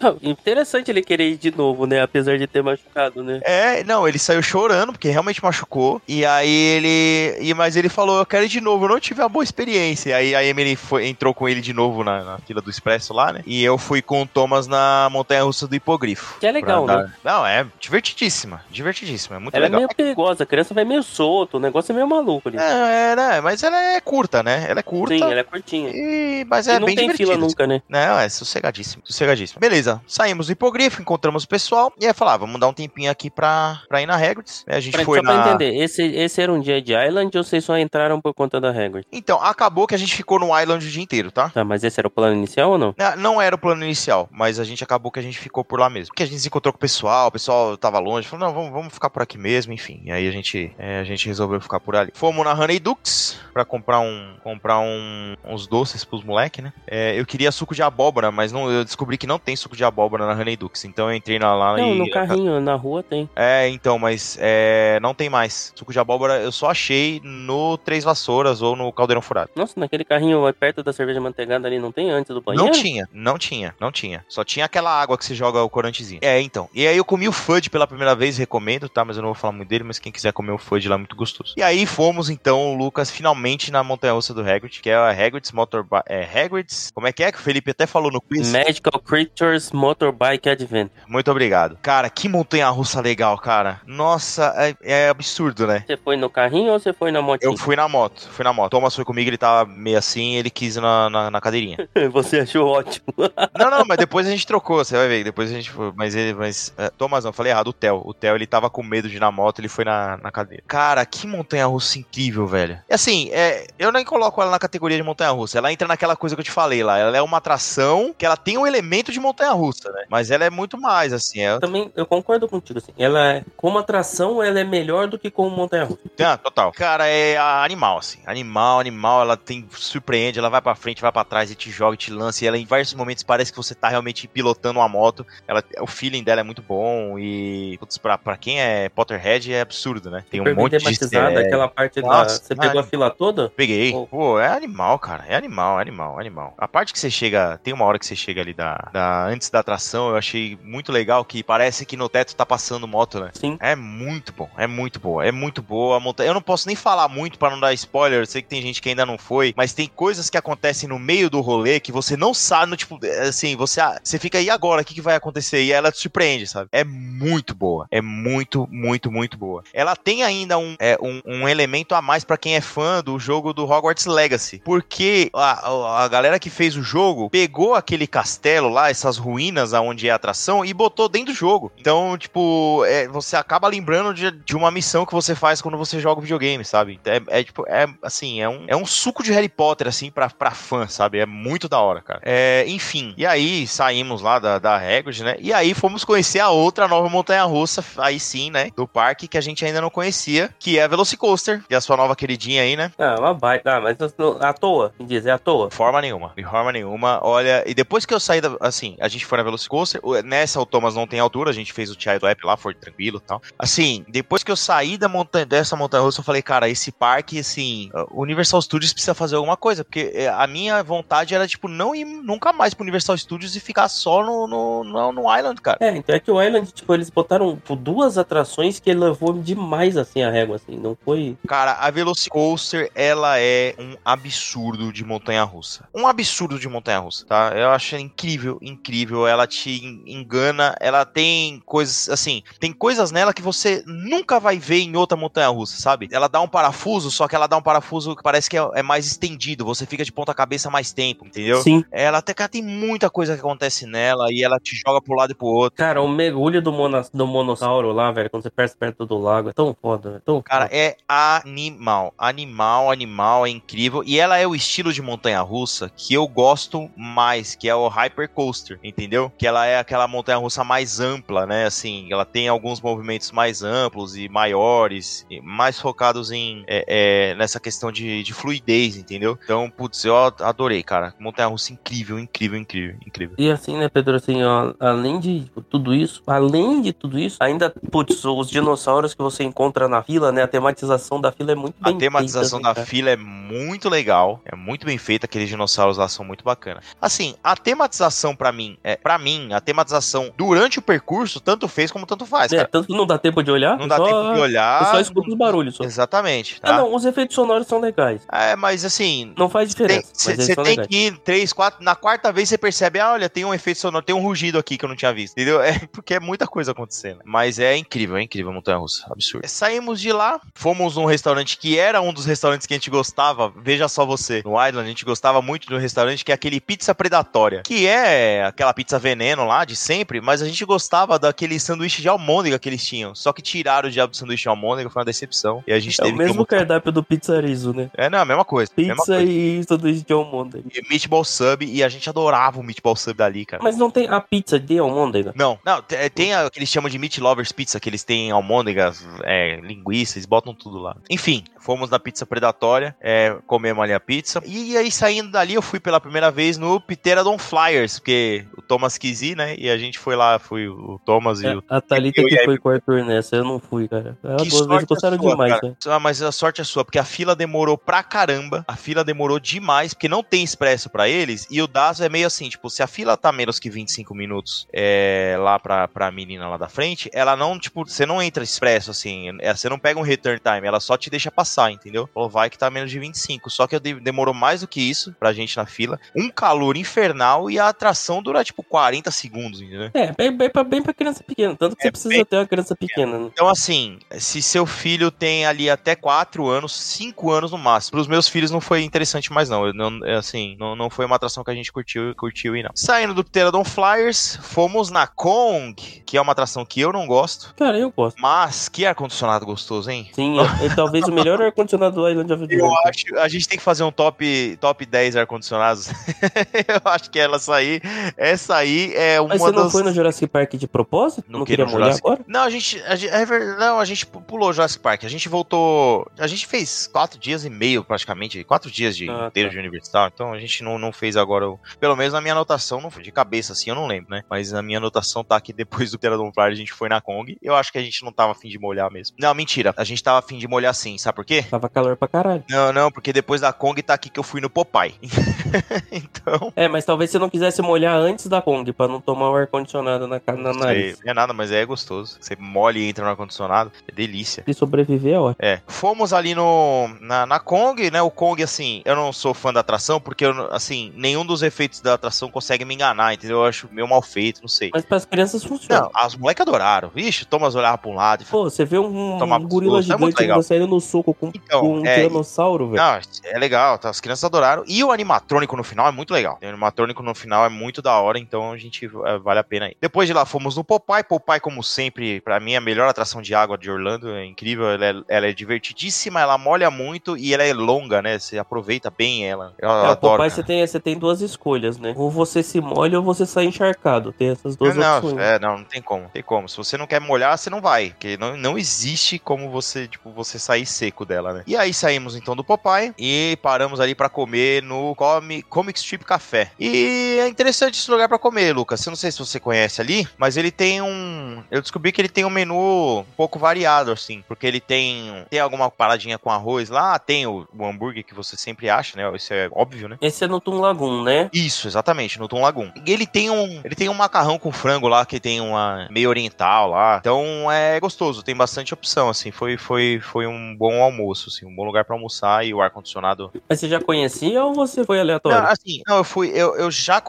Não, interessante ele querer ir de novo, né? Apesar de ter machucado, né? É, não, ele saiu chorando, porque realmente machucou. E aí ele. E, mas ele falou: Eu quero ir de novo, eu não tive uma boa experiência. E aí a Emily foi, entrou com ele de novo na, na fila do Expresso lá, né? E eu fui com o Thomas na montanha russa do hipogrifo. Que é legal, né? Não, é divertidíssima. Divertidíssima. É muito Ela legal. é meio perigosa, a criança vai meio solto, o negócio é meio maluco ali. É, é, né? Mas ela é curta, né? Ela é curta. Sim, ela é curtinha. E... Mas é e não bem tem divertida. fila nunca, né? Não, é sossegadíssimo. Sossegadíssimo. Beleza, saímos do hipogrifo, encontramos o pessoal. E aí falar, ah, vamos dar um tempinho aqui pra, pra ir na Hagrid's. A gente pra, foi só na... pra entender, esse, esse era um dia de Island ou vocês só entraram por conta da Hagrid? Então, acabou que a gente ficou no Island o dia inteiro, tá? Tá, mas esse era o plano inicial ou não? Não, não era o plano inicial, mas a gente acabou que a gente ficou por lá mesmo. Porque a gente se encontrou com o pessoal, o pessoal tava longe, falou, não, vamos, vamos ficar por aqui mesmo, enfim. E aí a gente, é, a gente resolveu ficar por ali. Fomos na Honey Dukes pra comprar um comprar um, uns doces pros moleques, né? É, eu queria suco de abóbora, mas não, eu descobri que não tem suco de abóbora na Honey Dukes. Então eu entrei na, lá não, e... no carrinho, na rua tem. É, então, mas é, não tem mais. Suco de abóbora eu só achei no Três Vassouras ou no Caldeirão Furado. Nossa, naquele carrinho perto da cerveja manteigada ali não tem antes do banheiro? Não tinha, não tinha, não tinha. Só tinha aquela água que se joga o corantezinho. É, então. E aí eu comi o fudge pela primeira vez, recomendo, tá? Mas eu não vou falar muito dele, mas quem quiser comer o fudge lá é muito gostoso. E aí fomos, então, Lucas, finalmente na montanha-russa do Hagrid, que é a Hagrid's Motorbike... É, Hagrid's... Como é que é que o Felipe até falou no quiz? Magical Creatures Motorbike Adventure. Muito obrigado. Cara, que montanha-russa legal, cara. Nossa, é, é, absurdo, né? Você foi no carrinho ou você foi na moto? Eu fui na moto, fui na moto. Thomas foi comigo, ele tava meio assim, ele quis na, na, na cadeirinha. [LAUGHS] você achou ótimo. [LAUGHS] não, não, mas depois a gente trocou, você vai ver. Depois a gente foi. Mas ele, mas. É, Thomas, não, falei errado, o Theo. O Theo, ele tava com medo de ir na moto, ele foi na, na cadeira. Cara, que montanha russa incrível, velho. E assim, é, eu nem coloco ela na categoria de montanha-russa. Ela entra naquela coisa que eu te falei lá. Ela é uma atração que ela tem um elemento de montanha-russa, né? Mas ela é muito mais, assim. É... Também, eu concordo contigo, assim. Ela, é, como atração, ela é melhor do que como montanha-russa. Ah, total. Cara, é animal, assim. Animal, animal. Ela tem surpreende, ela vai pra frente, vai pra trás e te joga, e te lança. E ela, em vários momentos, parece que você tá realmente pilotando uma moto. Ela, o feeling dela é muito bom. E, putz, pra, pra quem é Potterhead, é absurdo, né? Tem um monte de é, aquela parte da. Nossa, Você pegou a fila toda? Peguei. Pô. Pô, é animal, cara. É animal, é animal, é animal. A parte que você chega, tem uma hora que você chega ali da, da antes da atração, eu achei muito legal que parece que no teto tá passando moto, né? Sim. É muito bom, é muito boa, é muito boa. A montanha, eu não posso nem falar muito pra não dar spoiler, eu sei que tem gente que ainda não foi, mas tem coisas que acontecem no meio do rolê que você não sabe, no, tipo, é, assim, você, ah, você fica aí agora, o que, que vai acontecer? E ela te surpreende, sabe? É muito boa, é muito, muito, muito boa. Ela tem ainda um, é, um, um elemento a mais pra quem é fã do jogo do Hogwarts Legacy, porque a, a, a galera que fez o jogo pegou aquele castelo lá, essas ruínas aonde é a atração e botou dentro do jogo. Então, tipo, é, você acaba lembrando de, de uma missão que você faz quando você joga videogame, sabe? É, é, tipo, é assim, é um, é um suco de Harry Potter, assim, pra, pra fã, sabe? É muito da hora, cara. É, enfim, e aí saímos lá da, da Hagrid, né? E aí fomos conhecer a outra nova montanha-russa, aí sim, né? Do parque que a gente ainda não conhecia, que é a Velocicoaster, que é a sua nova queridinha aí, né? Ah, uma baita. Ah, mas à toa, me diz, é à toa. De forma nenhuma, de forma nenhuma. Olha, e depois que eu saí da. Assim, a gente foi na Velocicoaster. Nessa o Thomas não tem altura, a gente fez o Child App lá, foi tranquilo e tal. Assim, depois que eu saí da montanha, dessa montanha russa, eu falei, cara, esse parque, assim, Universal Studios precisa fazer alguma coisa. Porque é, a minha vontade era, tipo, não ir nunca mais pro Universal Studios e ficar só no, no, no, no Island, cara. É, então é que o Island, tipo, eles botaram tipo, duas atrações que elevou demais, assim, a régua, assim. Não foi. Cara, a Velocicoaster, ela é um absurdo de montanha-russa. Um absurdo de montanha-russa, tá? Eu acho incrível, incrível. Ela te en- engana, ela tem coisas, assim, tem coisas nela que você nunca vai ver em outra montanha-russa, sabe? Ela dá um parafuso, só que ela dá um parafuso que parece que é, é mais estendido, você fica de ponta cabeça mais tempo, entendeu? Sim. Ela até cara, tem muita coisa que acontece nela e ela te joga pro lado e pro outro. Cara, o mergulho do, mona- do monossauro lá, velho, quando você perto perto do lago, é tão foda, é tão Cara, foda. é animal. Animal, animal, é incrível. E ela é o estilo de montanha-russa que eu gosto mais, que é o Hyper Coaster, entendeu? Que ela é aquela montanha-russa mais ampla, né? Assim, ela tem alguns movimentos mais amplos e maiores, e mais focados em é, é, nessa questão de, de fluidez, entendeu? Então, putz, eu adorei, cara. Montanha-russa incrível, incrível, incrível, incrível. E assim, né, Pedro, assim, ó, além de tudo isso, além de tudo isso, ainda, putz, os dinossauros que você encontra na fila, né, a tematização da fila é muito A bem tematização feita, né, da cara? fila é muito legal, é muito bem feita, aqueles dinossauros lá são muito bacanas. Assim, a tematização pra mim, é, para mim, a tematização durante o percurso tanto fez como tanto faz, É, cara. tanto não dá tempo de olhar, Não dá só- tempo de olhar. Só escuto os barulhos. Só. Exatamente, Ah, tá? não, os efeitos sonoros são legais. É, mas assim, Não faz diferença, você tem legais. que ir três, quatro. Na quarta vez você percebe, ah, olha, tem um efeito sonoro, tem um rugido aqui que eu não tinha visto. Entendeu? [LAUGHS] É porque é muita coisa acontecendo. Mas é incrível, é incrível a Montanha Russa. Absurdo. Saímos de lá, fomos num restaurante que era um dos restaurantes que a gente gostava. Veja só você. No Island, a gente gostava muito um restaurante que é aquele pizza predatória. Que é aquela pizza veneno lá de sempre, mas a gente gostava daquele sanduíche de almôndega que eles tinham. Só que tiraram o diabo do sanduíche de almôndega, foi uma decepção. E a gente É o teve que mesmo cardápio do Pizzarizo, né? É, não, a mesma coisa. mesma Pizza coisa. e sanduíche de almôndega. E Meatball Sub, e a gente adorava o Meatball Sub dali, cara. Mas não tem a pizza de almôndega? Não, não, te- tem a, o que eles chamam de Meat Lovers Pizza, que eles têm almôndegas, é, linguiça, eles botam tudo lá. Enfim, fomos na pizza predatória, é, comemos ali a pizza. E aí, saindo dali, eu fui pela primeira vez no Pterodon Flyers, porque o Thomas quis ir, né? E a gente foi lá, foi o Thomas e É, o a Thalita que foi com o Arthur nessa, eu não fui, cara. As Que duas vezes gostaram a sua, demais, cara. né? Ah, mas a sorte é sua, porque a fila demorou pra caramba. A fila demorou demais, porque não tem expresso pra eles. E o Dazo é meio assim, tipo, se a fila tá menos que 25 minutos é, lá pra, pra menina lá da frente, ela não, tipo, você não entra expresso, assim. é, você não pega um return time, ela só te deixa passar, entendeu? Falou, vai que tá menos de 25. Só que de- demorou mais do que isso pra gente na fila. Um calor infernal e a atração dura, tipo, 40 segundos, entendeu? É, bem, bem, pra, bem pra criança pequena. Tanto que É você precisa bem ter uma criança pequena, né? Então, assim, se seu filho tem ali até 4 anos, 5 anos no máximo. Pros meus filhos não foi interessante mais, não. Eu não é assim, não, não foi uma atração que a gente curtiu, curtiu e não. Saindo do Pterodon Flyers, fomos na Kong, que é uma atração que eu não gosto. Cara, eu gosto. Mas que ar-condicionado gostoso, hein? Sim, é, é talvez o melhor ar-condicionado do Island of Eu acho, a gente tem que fazer um top, top 10 ar-condicionados. [LAUGHS] eu acho que ela aí, essa aí é uma Mas você não das... foi no Jurassic Park de propósito? Não, que, queria no molhar Jurassic- agora? Não, a gente, a gente, é não, a gente pu- pulou o Jurassic Park. A gente voltou. A gente fez quatro dias e meio, praticamente. Quatro dias de Ah, inteiro tá. de Universal. Então a gente não, não fez agora. o- Pelo menos na minha anotação, não foi de cabeça assim, eu não lembro, né? Mas na minha anotação tá que depois do Pterodon Flyer a gente foi na Kong. Eu acho que a gente não tava afim de molhar mesmo. Não, mentira. A gente tava afim de molhar sim. Sabe por quê? Tava calor pra caralho. Não, não, porque depois da Kong tá aqui que eu fui no Popeye. [LAUGHS] então. É, mas talvez você não quisesse molhar antes da Kong, pra não tomar o ar-condicionado na, na Não nariz. sei, é nada, mas é gostoso. Você molha e entra no ar-condicionado. É delícia. Se sobreviver, ó. É, fomos ali no na, na Kong, né? O Kong, assim, eu não sou fã da atração porque, eu, assim, nenhum dos efeitos da atração consegue me enganar, entendeu? Eu acho meio mal feito, não sei. Mas pras crianças funciona. Não, as moleques adoraram. Vixe, Thomas olhava pra um lado e Pô, você vê um, um gorila gostoso, é gigante ainda saindo no soco com, Então, com um é, tiranossauro, velho. não, é legal, tá? As crianças adoraram. E o animatrônico no final é muito legal. O animatrônico no final é muito da hora, então a gente é, vale a pena ir. Depois de lá fomos no Popeye. Popeye, como sempre, pra mim é a melhor atração de água de Orlando. É incrível, ela é, ela é divertidíssima, ela molha muito e ela é longa, né? Você aproveita bem ela. Eu É, adoro. Popeye você tem, você tem duas escolhas, né? Ou você se molha ou você sai encharcado. Tem essas duas não, opções. é, não, não tem como, tem como. Se você não quer molhar, você não vai, porque não, não existe como você, tipo, você sair seco dela, né? E aí saímos então do Popeye e paramos ali pra comer no Comic, Comic Strip Café. E é interessante esse lugar pra comer, Lucas. Eu não sei se você conhece ali, mas ele tem um, eu descobri que ele tem um menu um pouco variado assim, porque ele tem tem alguma paradinha com arroz lá, tem o, o hambúrguer que você sempre acha, né? Isso é óbvio, né? Esse é no Toon Lagoon, né? Isso, exatamente, no Tom Lagoon. E ele tem um, ele tem um macarrão com frango lá que tem uma meio oriental lá. Então é gostoso, tem bastante opção assim. Foi foi foi um bom almoço assim, um bom lugar pra almoçar e o ar condicionado. Mas você já conhecia ou você foi aleatório? Não, assim, não, eu fui, eu, eu já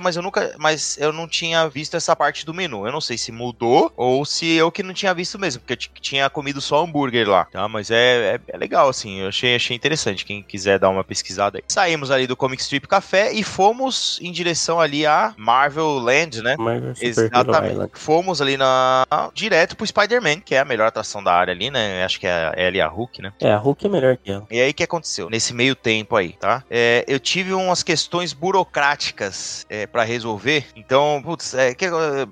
mas eu nunca, mas eu não tinha visto essa parte do menu. Eu não sei se mudou ou se eu que não tinha visto mesmo, porque eu tinha comido só hambúrguer lá. Tá, mas é, é, é legal assim, eu achei achei interessante quem quiser dar uma pesquisada aí. Saímos ali do Comic Strip Café e fomos em direção ali a Marvel Land, né? Marvel Exatamente. Island. Fomos ali na direto pro Spider-Man, que é a melhor atração da área ali, né? Acho que é a Ellie e a Hulk, né? É, a Hulk é melhor que ela. E aí o que aconteceu? Nesse meio tempo aí, tá? É, eu tive umas questões burocráticas é, para resolver. Então, putz, é, que,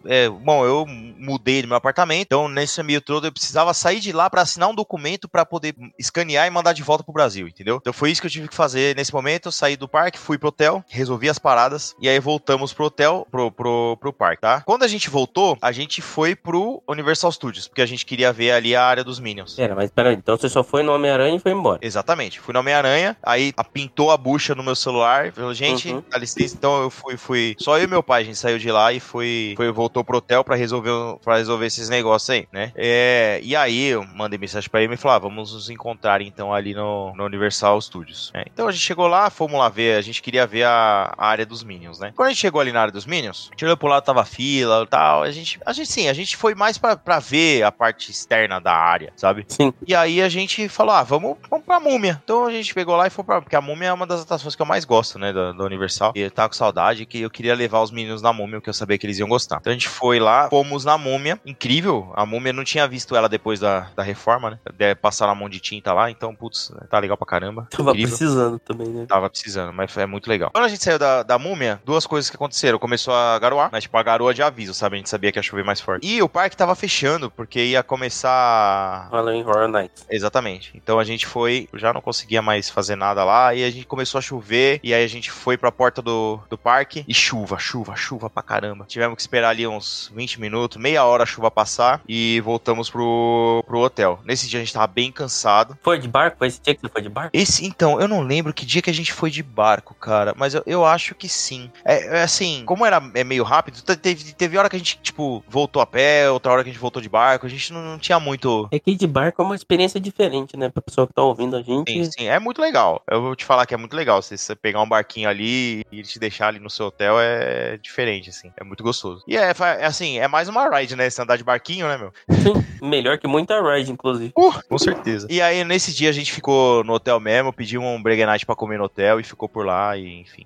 é, bom, eu mudei do meu apartamento. Então, nesse meio todo, eu precisava sair de lá para assinar um documento para poder escanear e mandar de volta pro Brasil, entendeu? Então foi isso que eu tive que fazer nesse momento. Eu saí do parque, fui pro hotel, resolvi as paradas e aí voltamos pro hotel, pro, pro, pro parque, tá? Quando a gente voltou, a gente foi pro Universal Studios, porque a gente queria ver ali a área dos Minions. Pera, mas peraí, então você só foi no Homem-Aranha e foi embora. Exatamente. Fui no Homem-Aranha, aí pintou a bucha no meu celular. Falou, gente, Uhum. dá licença. Então eu fui, fui. Só eu e meu pai, a gente saiu de lá e foi, foi voltou pro hotel pra resolver, para resolver esses negócios aí, né? É, e aí eu mandei mensagem pra ele e falei, ah, vamos nos encontrar então ali no, no Universal Studios. É, então a gente chegou lá, fomos lá ver, a gente queria ver a, a área dos Minions, né? Quando a gente chegou ali na área dos Minions, a gente olhou pro lado, tava fila e tal. A gente, a gente sim, a gente foi mais pra, pra ver a parte externa da área, sabe? Sim. E aí a gente falou, ah, vamos, vamos pra Múmia. Então a gente pegou lá e foi pra... Porque a Múmia é uma das atrações que eu mais gosto, né, da, da Universal. E eu tava com saudade que eu queria levar os meninos na Múmia, porque eu sabia que eles iam gostar. Então a gente foi lá, fomos na Múmia. Incrível, a Múmia não tinha visto ela depois da, da reforma, né? De- Passaram a mão de tinta lá, então, putz, tá legal pra caramba. Tava Incrível. precisando também, né? Tava precisando, mas é muito legal. Quando a gente saiu da, da múmia, duas coisas que aconteceram. Começou a garoar, mas tipo, a garoa de aviso, sabe? A gente sabia que ia chover mais forte. E o parque tava fechando, porque ia começar. Halloween Horror Nights. Exatamente. Então a gente foi, já não conseguia mais fazer nada lá, e a gente começou a chover, e aí a gente foi pra porta do, do parque, e chuva, chuva, chuva pra caramba. Tivemos que esperar ali uns 20 minutos, meia hora a chuva passar, e voltamos pro, pro hotel. Nesse dia a gente tava bem cansado. Foi de barco? Foi esse dia que você foi de barco? Esse, então, eu não lembro que dia que a gente foi de barco, cara, mas eu, eu acho que sim. É, é assim, como era é meio rápido, te- teve, teve hora que a gente, tipo, voltou a pé, outra hora que a gente voltou de barco, a gente não, não tinha muito. É que de barco é uma experiência diferente, né? Pra pessoa que tá ouvindo a gente. Sim, sim, é muito legal. Eu vou te falar que é muito legal. Você pegar um barquinho ali e ele te deixar ali no seu hotel, é diferente, assim. É muito gostoso. E é, é assim, é mais uma ride, né? Você andar de barquinho, né, meu? Sim, [LAUGHS] melhor que muita ride, inclusive. Uh, com certeza. E aí, nesse dia, a gente ficou no hotel mesmo, pediu um Night pra comer no hotel e ficou por lá, e enfim.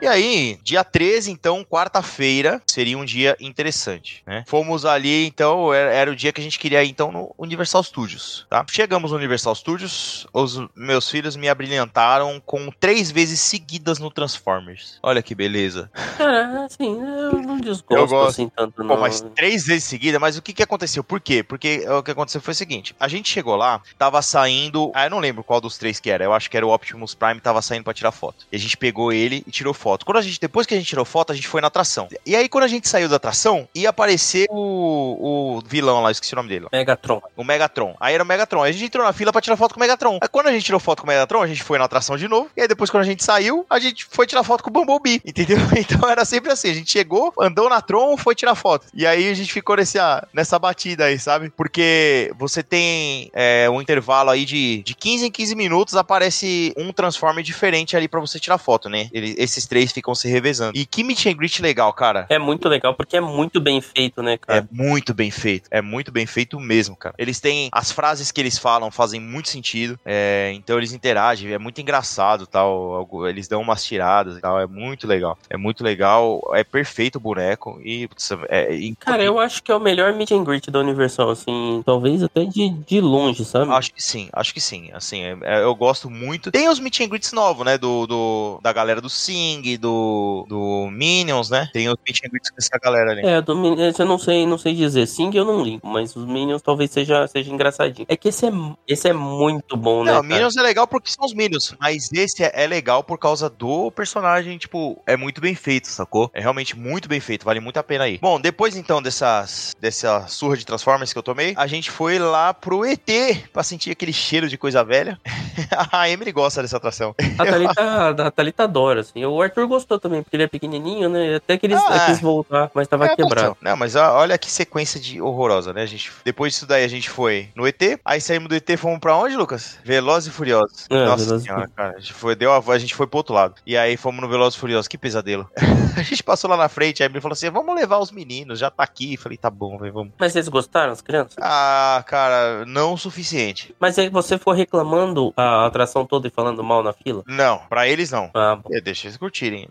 E aí, dia 13, então, quarta-feira, seria um dia interessante, né? Fomos ali, então, era, era, o dia que a gente queria ir, então, no Universal Studios, tá? Chegamos no Universal Studios, os meus filhos me abrilhantaram com três vezes seguidas no Transformers. Olha que beleza. Cara, [LAUGHS] assim, eu não desgosto eu gosto. assim tanto, não. Pô, mas três vezes seguida, mas o que que aconteceu? Por quê? Porque o que aconteceu foi o seguinte, a gente chegou lá, tava saindo, ah, eu não lembro qual dos três que era, eu acho que era o Optimus Prime, tava saindo para tirar foto. E a gente pegou ele e tirou foto. Quando a gente, depois que a gente tirou foto, a gente foi na atração. E aí, quando a gente saiu da atração, ia aparecer o, o vilão lá, esqueci o nome dele. Megatron. O Megatron. Aí era o Megatron. Aí a gente entrou na fila pra tirar foto com o Megatron. Aí quando a gente tirou foto com o Megatron, a gente foi na atração de novo. E aí depois, quando a gente saiu, a gente foi tirar foto com o Bumblebee. [LAUGHS] Entendeu? Então era sempre assim. A gente chegou, andou na Tron, foi tirar foto. E aí a gente ficou nesse, ah, nessa batida aí, sabe? Porque você tem é, um intervalo aí de, de 15 em 15 minutos, aparece um Transformer diferente ali para você tirar foto, né? Ele, esses três ficam se revezando. E que meet and greet legal, cara. É muito legal, porque é muito bem feito, né, cara? É muito bem feito. É muito bem feito mesmo, cara. Eles têm. As frases que eles falam fazem muito sentido. É, então eles interagem. É muito engraçado tal. Eles dão umas tiradas e tal. É muito legal. É muito legal. É perfeito o boneco. E. É, é, cara, eu acho que é o melhor meet and greet da Universal, assim. Talvez até de, de longe, sabe? Acho que sim, acho que sim. Assim, é, é, eu gosto muito. Tem os meet and greets novos, né? Do, do, da galera do Sing, do, do Minions, né? Tem os com essa galera ali. É, do Minions eu não sei, não sei dizer. Sing eu não ligo, mas os Minions talvez seja, seja engraçadinho. É que esse é, esse é muito bom, né? Não, Minions é legal porque são os Minions, mas esse é, é legal por causa do personagem, tipo, é muito bem feito, sacou? É realmente muito bem feito, vale muito a pena aí. Bom, depois então dessas, dessa surra de Transformers que eu tomei, a gente foi lá pro ET pra sentir aquele cheiro de coisa velha. [LAUGHS] a Emily gosta dessa atração. A [LAUGHS] Thalita, a Thalita adora, assim. O Gostou também, porque ele é pequenininho, né? Até que eles ah, quis voltar, mas tava é quebrado. Não, mas olha que sequência de horrorosa, né? A gente, depois disso daí, a gente foi no ET. Aí saímos do ET, fomos pra onde, Lucas? Velozes e Furiosos. É, Nossa Velozes senhora, cara. A gente, foi, deu a, a gente foi pro outro lado. E aí fomos no Velozes e Furiosos. Que pesadelo. [LAUGHS] a gente passou lá na frente, a Emily falou assim, vamos levar os meninos, já tá aqui. Falei, tá bom, véio, vamos. Mas vocês gostaram, as crianças? Ah, cara, não o suficiente. Mas aí você for reclamando a atração toda e falando mal na fila? Não, pra eles não. Ah, bom. É, deixa eles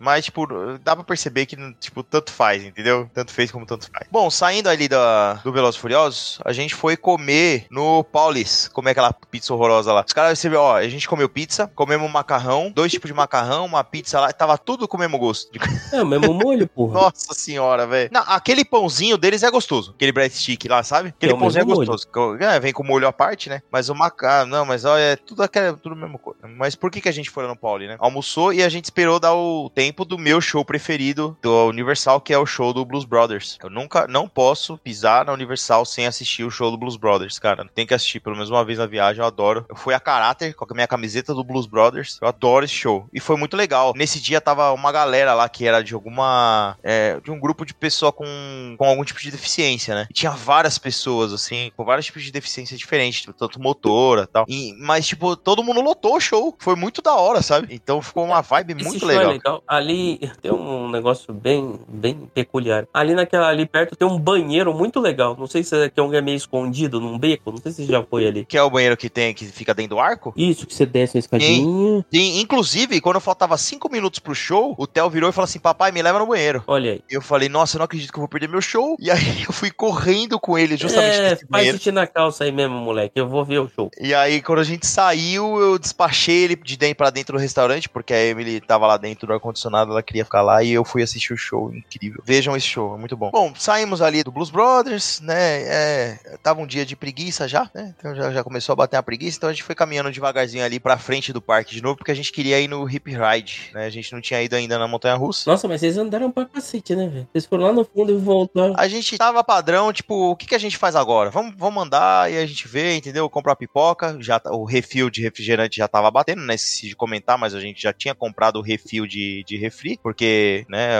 Mas, tipo, dá pra perceber que, tipo, tanto faz, entendeu? Tanto fez como tanto faz. Bom, saindo ali da, do Velozes Furiosos, a gente foi comer no Paulis, comer aquela pizza horrorosa lá. Os caras receberam, ó, a gente comeu pizza, comemos macarrão, dois tipos de macarrão, uma pizza lá, tava tudo com o mesmo gosto. [LAUGHS] É, o mesmo molho, porra. Nossa senhora, velho. Aquele pãozinho deles é gostoso. Aquele breadstick lá, sabe? Aquele é pãozinho é gostoso. É, vem com molho à parte, né? Mas o macarrão, não, mas ó, é tudo aquela, tudo a mesma coisa. Mas por que que a gente foi no Pauli, né? Almoçou e a gente esperou dar o tempo do meu show preferido do Universal, que é o show do Blues Brothers. Eu nunca, não posso pisar na Universal sem assistir o show do Blues Brothers, cara. Tem que assistir pelo menos uma vez na viagem, eu adoro. Eu fui a caráter com a minha camiseta do Blues Brothers. Eu adoro esse show. E foi muito legal. Nesse dia tava uma galera lá que era de alguma. É, de um grupo de pessoa com, com algum tipo de deficiência, né? E tinha várias pessoas, assim, com vários tipos de deficiência diferentes, tipo, tanto motora e tal. E, mas, tipo, todo mundo lotou o show. Foi muito da hora, sabe? Então ficou uma vibe muito legal. É legal. Ali tem um negócio bem, bem peculiar. Ali naquela ali perto tem um banheiro muito legal. Não sei se é que é um meio escondido num beco. Não sei se já foi ali. Que é o banheiro que tem que fica dentro do arco? Isso, que você desce a escadinha. Sim, inclusive, quando faltava cinco minutos pro show, o Theo virou e falou assim: Papai, me leva no banheiro. Olha aí. Eu falei, nossa, eu não acredito que eu vou perder meu show. E aí [LAUGHS] eu fui correndo com ele justamente é, nesse. Faz na calça aí mesmo, moleque. Eu vou ver o show. E aí, quando a gente saiu, eu despachei ele de dentro pra dentro do restaurante, porque a Emily tava lá dentro do ar-condicionado, ela queria ficar lá e eu fui assistir o show. Incrível. Vejam esse show, é muito bom. Bom, saímos ali do Blues Brothers, né? É, tava um dia de preguiça já, né? Então já, já começou a bater a preguiça, então a gente foi caminhando devagarzinho ali pra frente do parque de novo, porque a gente queria ir no Hip Ride, né? A gente não tinha ido ainda na Montanha Russa. Nossa, mas vocês andaram pra cacete, né, velho? Vocês foram lá no fundo e voltaram. A gente tava padrão, tipo, o que, que a gente faz agora? Vamos, vamos andar e a gente vê, entendeu? Comprar pipoca, já tá, o refil de refrigerante já tava batendo, né? Esqueci de comentar, mas a gente já tinha comprado o refil de, de refri, porque, né,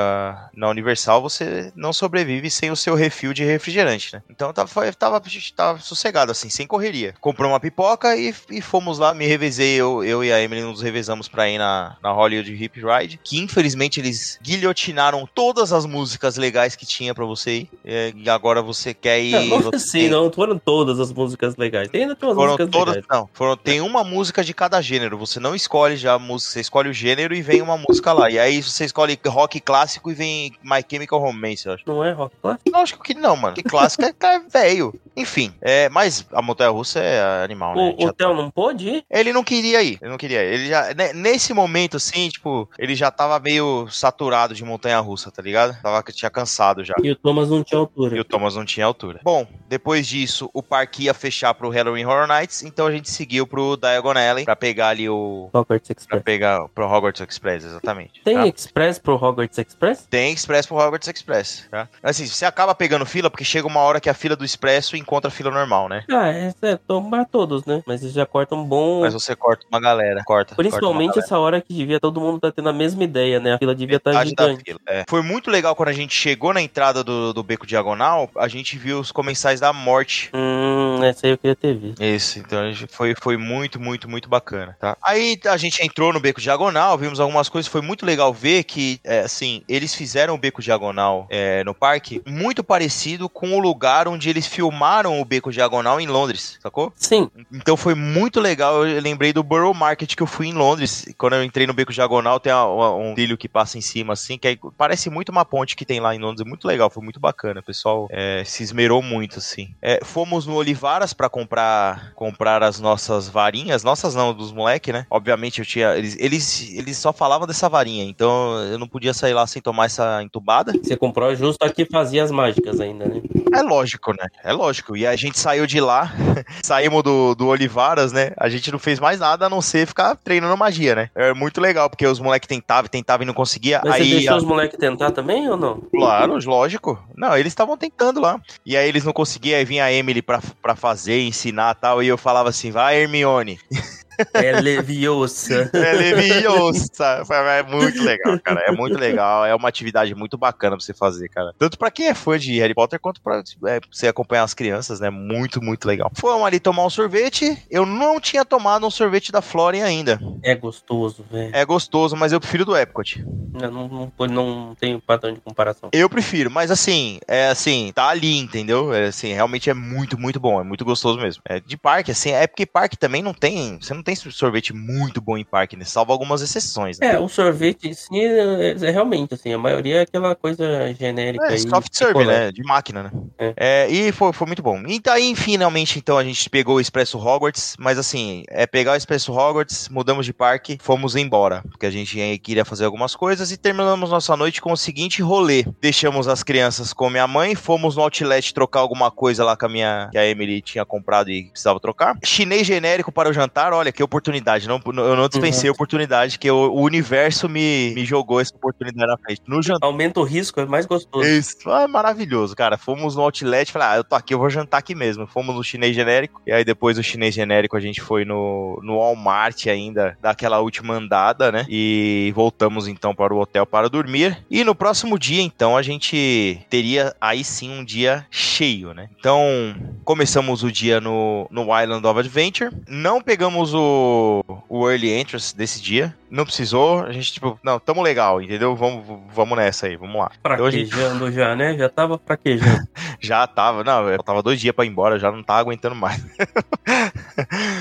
na Universal você não sobrevive sem o seu refil de refrigerante, né? Então tava, tava, tava sossegado, assim, sem correria. Comprou uma pipoca e, e fomos lá, me revezei, eu, eu e a Emily nos revezamos pra ir na, na Hollywood Hip Ride, que infelizmente eles guilhotinaram todas as músicas legais que tinha pra você ir, e agora você quer ir... Não, não assim, não foram todas as músicas legais, tem ainda umas foram músicas todas, legais. Não, foram, tem uma música de cada gênero, você não escolhe já a música, você escolhe o gênero e vem uma música lá, lá. E aí você escolhe rock clássico e vem My Chemical Romance, eu acho. Não é rock clássico? Lógico que não, mano. Que clássico é, é velho. Enfim, é, mas a montanha russa é animal, né? O, o Theo não pôde ir? Ele não queria ir, ele não queria ir. Ele já, ne- nesse momento, assim, tipo, ele já tava meio saturado de montanha russa, tá ligado? Tava, tinha cansado já. E o Thomas não tinha E altura. o Thomas não tinha altura. Bom, depois disso, o parque ia fechar pro Halloween Horror Nights, então a gente seguiu pro Diagon Alley pra pegar ali o. Hogwarts Pra Express. pegar pro Hogwarts Express, exatamente. Tem tá? Express pro Hogwarts Express? Tem Expresso pro Hogwarts Express, tá? Assim, você acaba pegando fila, porque chega uma hora que a fila do Expresso encontra a fila normal, né? Ah, é, é tomar todos, né? Mas eles já cortam bom. Mas você corta uma galera, corta. Principalmente corta essa hora que devia todo mundo tá tendo a mesma ideia, né? A fila devia estar da gigante. fila, é. Foi muito legal quando a gente chegou na entrada do, do Beco Diagonal, a gente viu os comensais da morte. Hum, essa aí eu queria ter visto. Esse, então foi, foi muito, muito, muito bacana, tá? Aí a gente entrou no Beco Diagonal, vimos algumas coisas, foi muito legal ver que, é, assim, eles fizeram o Beco Diagonal é, no parque muito parecido com o lugar onde eles filmaram o Beco Diagonal em Londres, sacou? Sim, Então foi muito legal. Eu lembrei do Borough Market que eu fui em Londres. Quando eu entrei no Beco Diagonal, tem a- a- um trilho que passa em cima, assim, que aí parece muito uma ponte que tem lá em Londres. É muito legal, foi muito bacana. O pessoal é, se esmerou muito, assim. É, fomos no Olivaras pra comprar comprar as nossas varinhas. Nossas não, dos moleque, né? Obviamente eu tinha. Eles, eles, eles só falavam dessa varinha, então eu não podia sair lá sem tomar essa entubada. você comprou justo a que fazia as mágicas ainda, né? É lógico, né? É lógico. E a gente saiu de lá, [LAUGHS] saímos do, do Olivaras, né? A gente não fez mais nada a não ser ficar treinando magia, né? É muito legal, porque os moleques tentavam, tentavam e não conseguia. Mas aí, você deixou a- os moleques tentar também ou não? Claro, lógico. Não, eles estavam tentando lá. E aí eles não conseguiam, aí vinha a Emily pra, pra fazer, ensinar e tal. E eu falava assim, vai, Hermione. [LAUGHS] É Leviosa. É Leviosa. É muito legal, cara. É muito legal. É uma atividade muito bacana pra você fazer, cara. Tanto pra quem é fã de Harry Potter, quanto pra é, você acompanhar as crianças, né? Muito, muito legal. Fomos ali tomar um sorvete. Eu não tinha tomado um sorvete da Florem ainda. É gostoso, velho. É gostoso, mas eu prefiro do Epcot. Eu não, não, não, não tenho padrão de comparação. Eu prefiro, mas assim, é assim, tá ali, entendeu? É assim, realmente é muito, muito bom, é muito gostoso mesmo. É de parque, assim, é porque parque também não tem, você não tem sorvete muito bom em parque, né? Salvo algumas exceções. Né? É, o sorvete em si é, é realmente, assim, a maioria é aquela coisa genérica É, aí. soft serve, né? De máquina, né? É. É, e foi, foi muito bom. E daí, finalmente, então, a gente pegou o Expresso Hogwarts, mas assim, é pegar o Expresso Hogwarts, mudamos de parque, fomos embora, porque a gente queria fazer algumas coisas e terminamos nossa noite com o seguinte rolê. Deixamos as crianças com minha mãe, fomos no outlet trocar alguma coisa lá com a minha, que a Emily tinha comprado e precisava trocar. Chinês genérico para o jantar, olha que oportunidade, não, eu não dispensei a oportunidade, que o, o universo me, me jogou essa oportunidade na frente. No jantar. Aumenta o risco, é mais gostoso. Isso, ah, maravilhoso, cara. Fomos no outlet, falei, ah, eu tô aqui, eu vou jantar aqui mesmo. Fomos no chinês genérico, e aí depois do chinês genérico a gente foi no, no Walmart ainda, daquela última andada, né? E voltamos então para o hotel para dormir. E no próximo dia, então, a gente teria aí sim um dia cheio, né? Então, começamos o dia no, no Island of Adventure. Não pegamos o, o Early Entrance desse dia. Não precisou, a gente, tipo, não, tamo legal, entendeu? Vamos, vamos nessa aí, vamos lá. Então a gente Fraquejando já, né? Já tava fraquejando. [LAUGHS] já tava, não, eu tava dois dias pra ir embora, já não tava aguentando mais. [LAUGHS]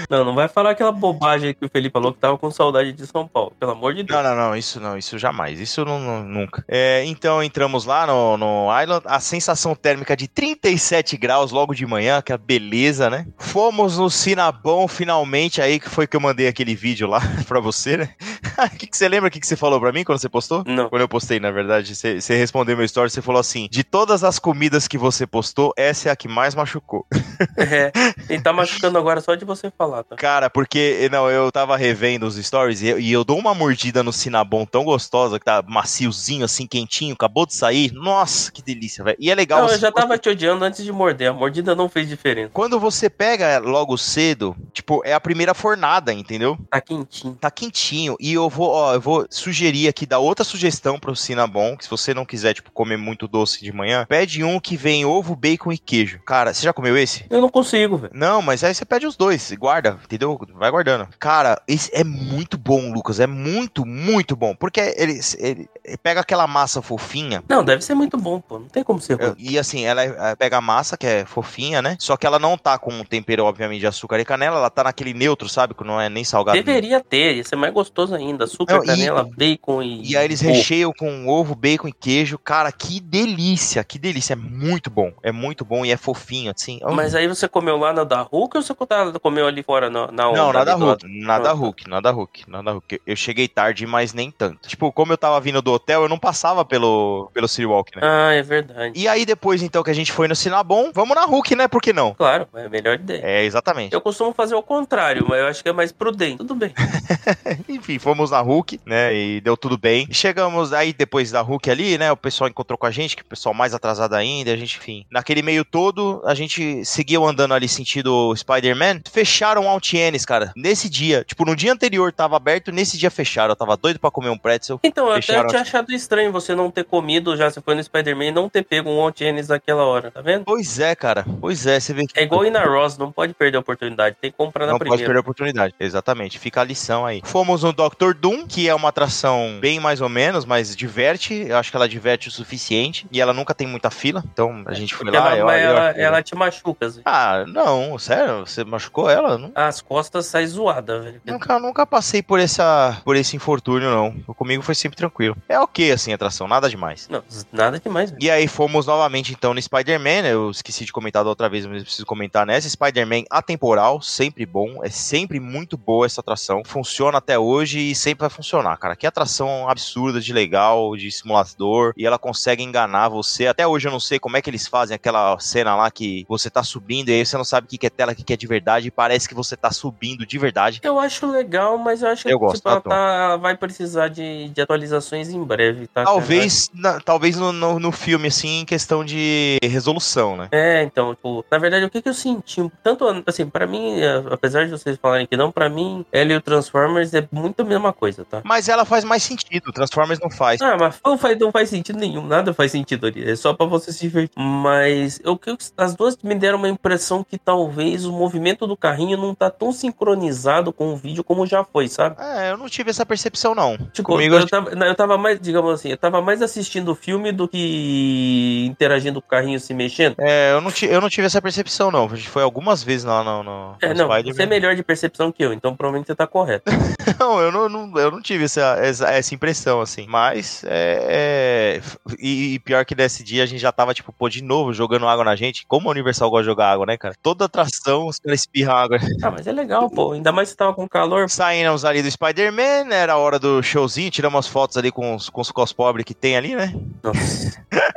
Não, não vai falar aquela bobagem que o Felipe falou que tava com saudade de São Paulo. Pelo amor de Deus. Não, não, não, isso não, isso jamais, isso não, não- nunca. É, então entramos lá no, no Island, a sensação térmica de 37 graus logo de manhã, que é beleza, né? Fomos no Sinabão finalmente, aí que foi que eu mandei aquele vídeo lá [LAUGHS] pra você, né? O [LAUGHS] que, que você lembra o que, que você falou pra mim quando você postou? Não. Quando eu postei, na verdade, você, você respondeu meu story, você falou assim: de todas as comidas que você postou, essa é a que mais machucou. [LAUGHS] É, e tá machucando agora só de você falar, tá? Cara, porque, não, eu tava revendo os stories e eu, e eu dou uma mordida no Cinnabon tão gostosa, que tá maciozinho, assim, quentinho, acabou de sair. Nossa, que delícia, velho. E é legal. Não, eu já tava te odiando antes de morder. A mordida não fez diferença. Quando você pega logo cedo, tipo, é a primeira fornada, entendeu? Tá quentinho. Tá quentinho. E eu vou, ó, eu vou sugerir aqui, dar outra sugestão pro Cinnabon, que se você não quiser, tipo, comer muito doce de manhã, pede um que vem ovo, bacon e queijo. Cara, você já comeu esse? Eu não consigo, velho. Não, mas aí você pede os dois, guarda, entendeu? Vai guardando. Cara, esse é muito bom, Lucas. É muito, muito bom. Porque ele, ele- ele pega aquela massa fofinha. Não, deve ser muito bom, pô. Não tem como ser ruim. E assim, ela é- pega a massa, que é fofinha, né? Só que ela não tá com um tempero, obviamente, de açúcar e canela. Ela tá naquele neutro, sabe? Não é nem salgado. Deveria ter, ia ser mais gostoso ainda. Açúcar, Não, e- canela, bacon e. E aí eles ovo. recheiam com ovo, bacon e queijo. Cara, que delícia, que delícia. É muito bom. É muito bom e é fofinho, assim. Mas aí você comeu lá na da Hulk ou você tá- comeu ali fora na, na? Não, nada Hulk, nada Ah, tá. Hulk, nada Hulk, nada Hulk. Eu cheguei tarde, mas nem tanto. Tipo, como eu tava vindo do hotel, eu não passava pelo, pelo City Walk, né? Ah, é verdade. E aí depois, então, que a gente foi no Sinabon, vamos na Hulk, né? Por que não? Claro, é a melhor ideia. É, exatamente. Eu costumo fazer o contrário, mas eu acho que é mais prudente. Tudo bem. [LAUGHS] Enfim, fomos na Hulk, né? E deu tudo bem. Chegamos aí depois da Hulk ali, né? O pessoal encontrou com a gente, que o pessoal mais atrasado ainda. A gente, enfim. Naquele meio todo, a gente seguiu andando ali sentido Spider-Man. Fecharam o Altienes, cara. Nesse dia, tipo, no dia anterior tava aberto, nesse dia fecharam. Eu tava doido pra comer um pretzel. Então, eu até tinha aqui. achado estranho você não ter comido já, você foi no Spider-Man e não ter pego um Tênis naquela hora, tá vendo? Pois é, cara. Pois é, você vê que. É igual ir na Ross, não pode perder a oportunidade, tem que comprar na Não pode primeira. perder a oportunidade. Exatamente. Fica a lição aí. Fomos no Doctor Doom, que é uma atração bem mais ou menos, mas diverte. Eu acho que ela diverte o suficiente. E ela nunca tem muita fila. Então a gente foi Porque lá. ela, eu- eu ela, achei- ela te machuca, assim. Ah, não, sério? Você machucou ela? Não- As costas saem zoadas, velho. Nunca, nunca passei por, essa, por esse infortúnio, não. Comigo foi sempre tranquilo. É ok, assim, a atração, nada demais. Não, nada demais, velho. E aí fomos novamente então no Spider-Man, né? eu esqueci de comentar da outra vez, mas eu preciso comentar nessa. Spider-Man atemporal, sempre bom, é sempre muito boa essa atração. Funciona até hoje e sempre vai funcionar, cara. Que atração absurda de legal, de simulador, e ela consegue enganar você. Até hoje eu não sei como é que eles fazem aquela cena lá que você tá subindo e aí você não sabe o que que é tela, o que que é de verdade, e parece que você tá subindo de verdade. Eu acho legal, mas eu acho que Eu gosto, tipo, ela, tá- ela vai precisar de, de atualizações em breve, tá? Talvez, na- talvez no, no, no filme, assim, em questão de resolução, né? É, então, tipo, na verdade, o que, que eu senti? Tanto, assim, pra mim, apesar de vocês falarem que não, pra mim, ela e o Transformers é muito a mesma coisa, tá? Mas ela faz mais sentido, Transformers não faz. Ah, mas não faz, não faz sentido nenhum, nada faz sentido ali. É só pra você se divertir. Mas eu, eu- as duas me deram uma impressão que talvez o movimento do carrinho não tá tão sincronizado com o vídeo como já foi, sabe? É, eu não tive essa percepção, não. Tipo, Comigo, eu, tava, não, eu tava mais, digamos assim, eu tava mais assistindo o filme do que interagindo com o carrinho se mexendo. É, eu não, eu não tive essa percepção, não. Foi algumas vezes lá no, no, É, no não, Spider-Man. você é melhor de percepção que eu, então provavelmente você tá correto. [LAUGHS] Não, eu não, não- eu não tive essa, essa, essa impressão, assim. Mas, é, é- e, e pior que nesse dia a gente já tava, tipo, pô, de novo jogando água na gente. Como a Universal gosta de jogar água, né, cara? Toda atração, os caras espirram água. [LAUGHS] Ah, mas é legal, pô. Ainda mais se tava com calor. Saímos ali do Spider-Man, era a hora do showzinho, tiramos umas fotos ali com os, com os cos pobres que tem ali, né? Nossa. [LAUGHS]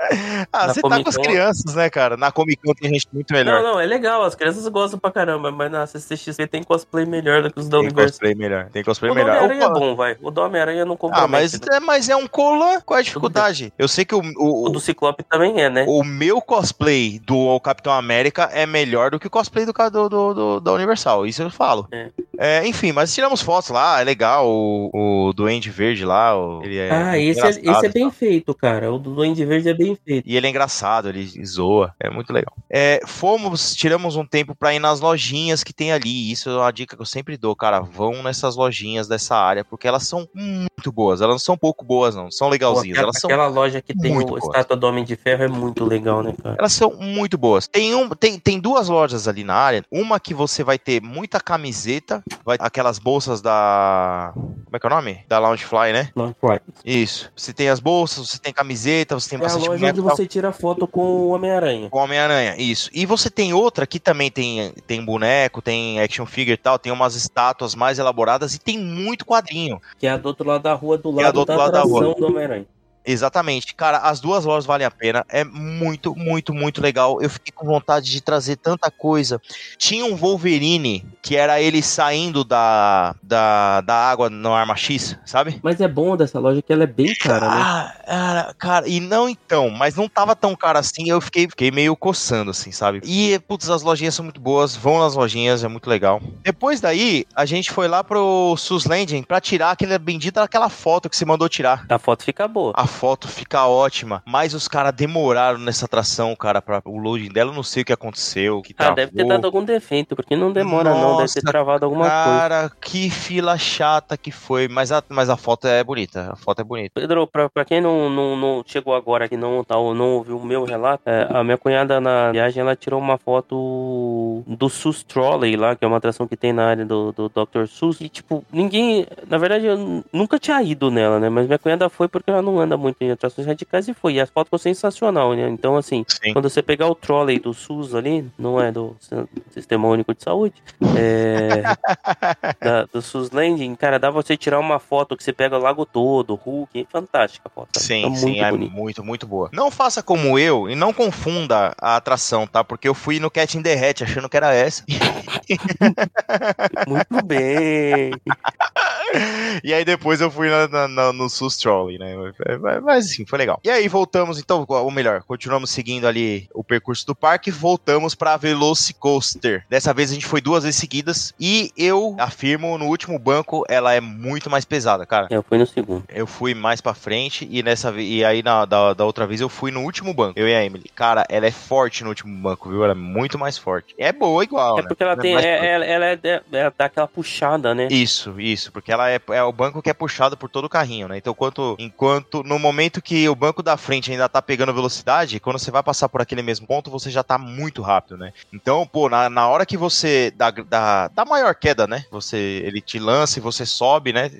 Ah, Na você tá com as crianças, né, cara? Na Comic Con tem gente muito melhor. Não, não, é legal. As crianças gostam pra caramba, mas na CCXP tem cosplay melhor do que os da Tem Universal. cosplay melhor, tem cosplay O melhor. Homem-Aranha é bom, vai. O do Homem-Aranha não compromete. Ah, mas né? é, mas é um cola. Qual é a dificuldade? Eu sei que o, o, O do Ciclope também é, né? o meu cosplay do Capitão América é melhor do que o cosplay do, do, do- do- da Universal. Isso eu falo. É. É, enfim, mas tiramos fotos lá, é legal. O, o Duende Verde lá, o- ele é. ah, esse é, esse é bem feito, cara. O do Duende Verde é bem feito. E ele é engraçado, ele zoa, é muito legal. É, fomos, tiramos um tempo pra ir nas lojinhas que tem ali. Isso é uma dica que eu sempre dou, cara. Vão nessas lojinhas dessa área, porque elas são muito boas. Elas não são pouco boas, não. São Pô, legalzinhas. aquela, Elas são aquela loja que tem o boas. estátua do Homem de Ferro é muito legal, né, cara? Elas são muito boas. Tem, um, tem, tem duas lojas ali na área. Uma que você vai ter muita camiseta, vai aquelas bolsas da. Como é que é o nome? Da Loungefly, né? Vai. Isso. Você tem as bolsas, você tem camiseta, você tem É a bastante loja boneco onde você tira foto com o Homem-Aranha. Com Homem-Aranha, isso. E você tem outra que também tem, tem boneco, tem action figure e tal, tem umas estátuas mais elaboradas e tem muito quadrinho. Que é a do outro lado da rua, do é lado do outro da lado da rua. do Homem-Aranha. Exatamente. Cara, as duas lojas valem a pena. É muito, muito, muito legal. Eu fiquei com vontade de trazer tanta coisa. Tinha um Wolverine, que era ele saindo da, da, da água no Arma X, sabe? Mas é bom dessa loja que ela é bem cara, né? Ah, cara, cara, e não então, mas não tava tão caro assim, eu fiquei, fiquei meio coçando, assim, sabe? E, putz, as lojinhas são muito boas, vão nas lojinhas, é muito legal. Depois daí, a gente foi lá pro Sus Landing pra tirar aquela bendita daquela foto que você mandou tirar. A foto fica boa. A foto fica ótima, mas os caras demoraram nessa atração, cara, para o loading dela, eu não sei o que aconteceu, que Ah, travou. deve ter dado algum defeito, porque não demora não, deve ter Nossa, travado alguma coisa. Cara, que fila chata que foi, mas a, mas a foto é bonita, a foto é bonita. Pedro, pra, pra quem não, não, não chegou agora aqui, não, tá, não ouviu o meu relato, é, a minha cunhada na viagem, ela tirou uma foto do, do SUS Trolley lá, que é uma atração que tem na área do, do Dr. SUS. E, tipo, ninguém. Na verdade, eu nunca tinha ido nela, né? Mas minha cunhada foi porque ela não anda muito em atrações radicais e foi. E a foto ficou sensacional, né? Então, assim, Sim. quando você pegar o trolley do SUS ali, não é do Sistema Único de Saúde, é. [LAUGHS] da- do SUS Landing, cara, dá pra você tirar uma foto que você pega o lago todo, Hulk. Fantástica a foto. Sim, Tá muito sim, é bonito. muito, muito boa. Não faça como eu e não confunda a atração, tá? Porque eu fui no Cat in the Hat achando que era essa. [LAUGHS] [LAUGHS] Muito bem. [LAUGHS] e aí depois eu fui na- na- na- no SUS Trolley, né? Mas, mas assim, foi legal. E aí voltamos, então, ou melhor, continuamos seguindo ali o percurso do parque, voltamos pra Velocicoaster. Dessa vez a gente foi duas vezes seguidas e eu afirmo, no último banco ela é muito mais pesada, cara. Eu fui no segundo. Eu fui mais pra frente e nessa e aí na, da, da outra vez eu fui no último banco. Eu e a Emily. Cara, ela é forte no último banco, viu? Ela é muito mais forte. É boa igual, É né? porque ela tem. mais é- ela, ela, é, ela dá aquela puxada, né? Isso, isso, porque ela é, é o banco que é puxado por todo o carrinho, né? Então, quanto, enquanto no momento que o banco da frente ainda tá pegando velocidade, quando você vai passar por aquele mesmo ponto, você já tá muito rápido, né? Então, pô, na, na hora que você dá, dá, dá maior queda, né? Você, ele te lança e você sobe, né?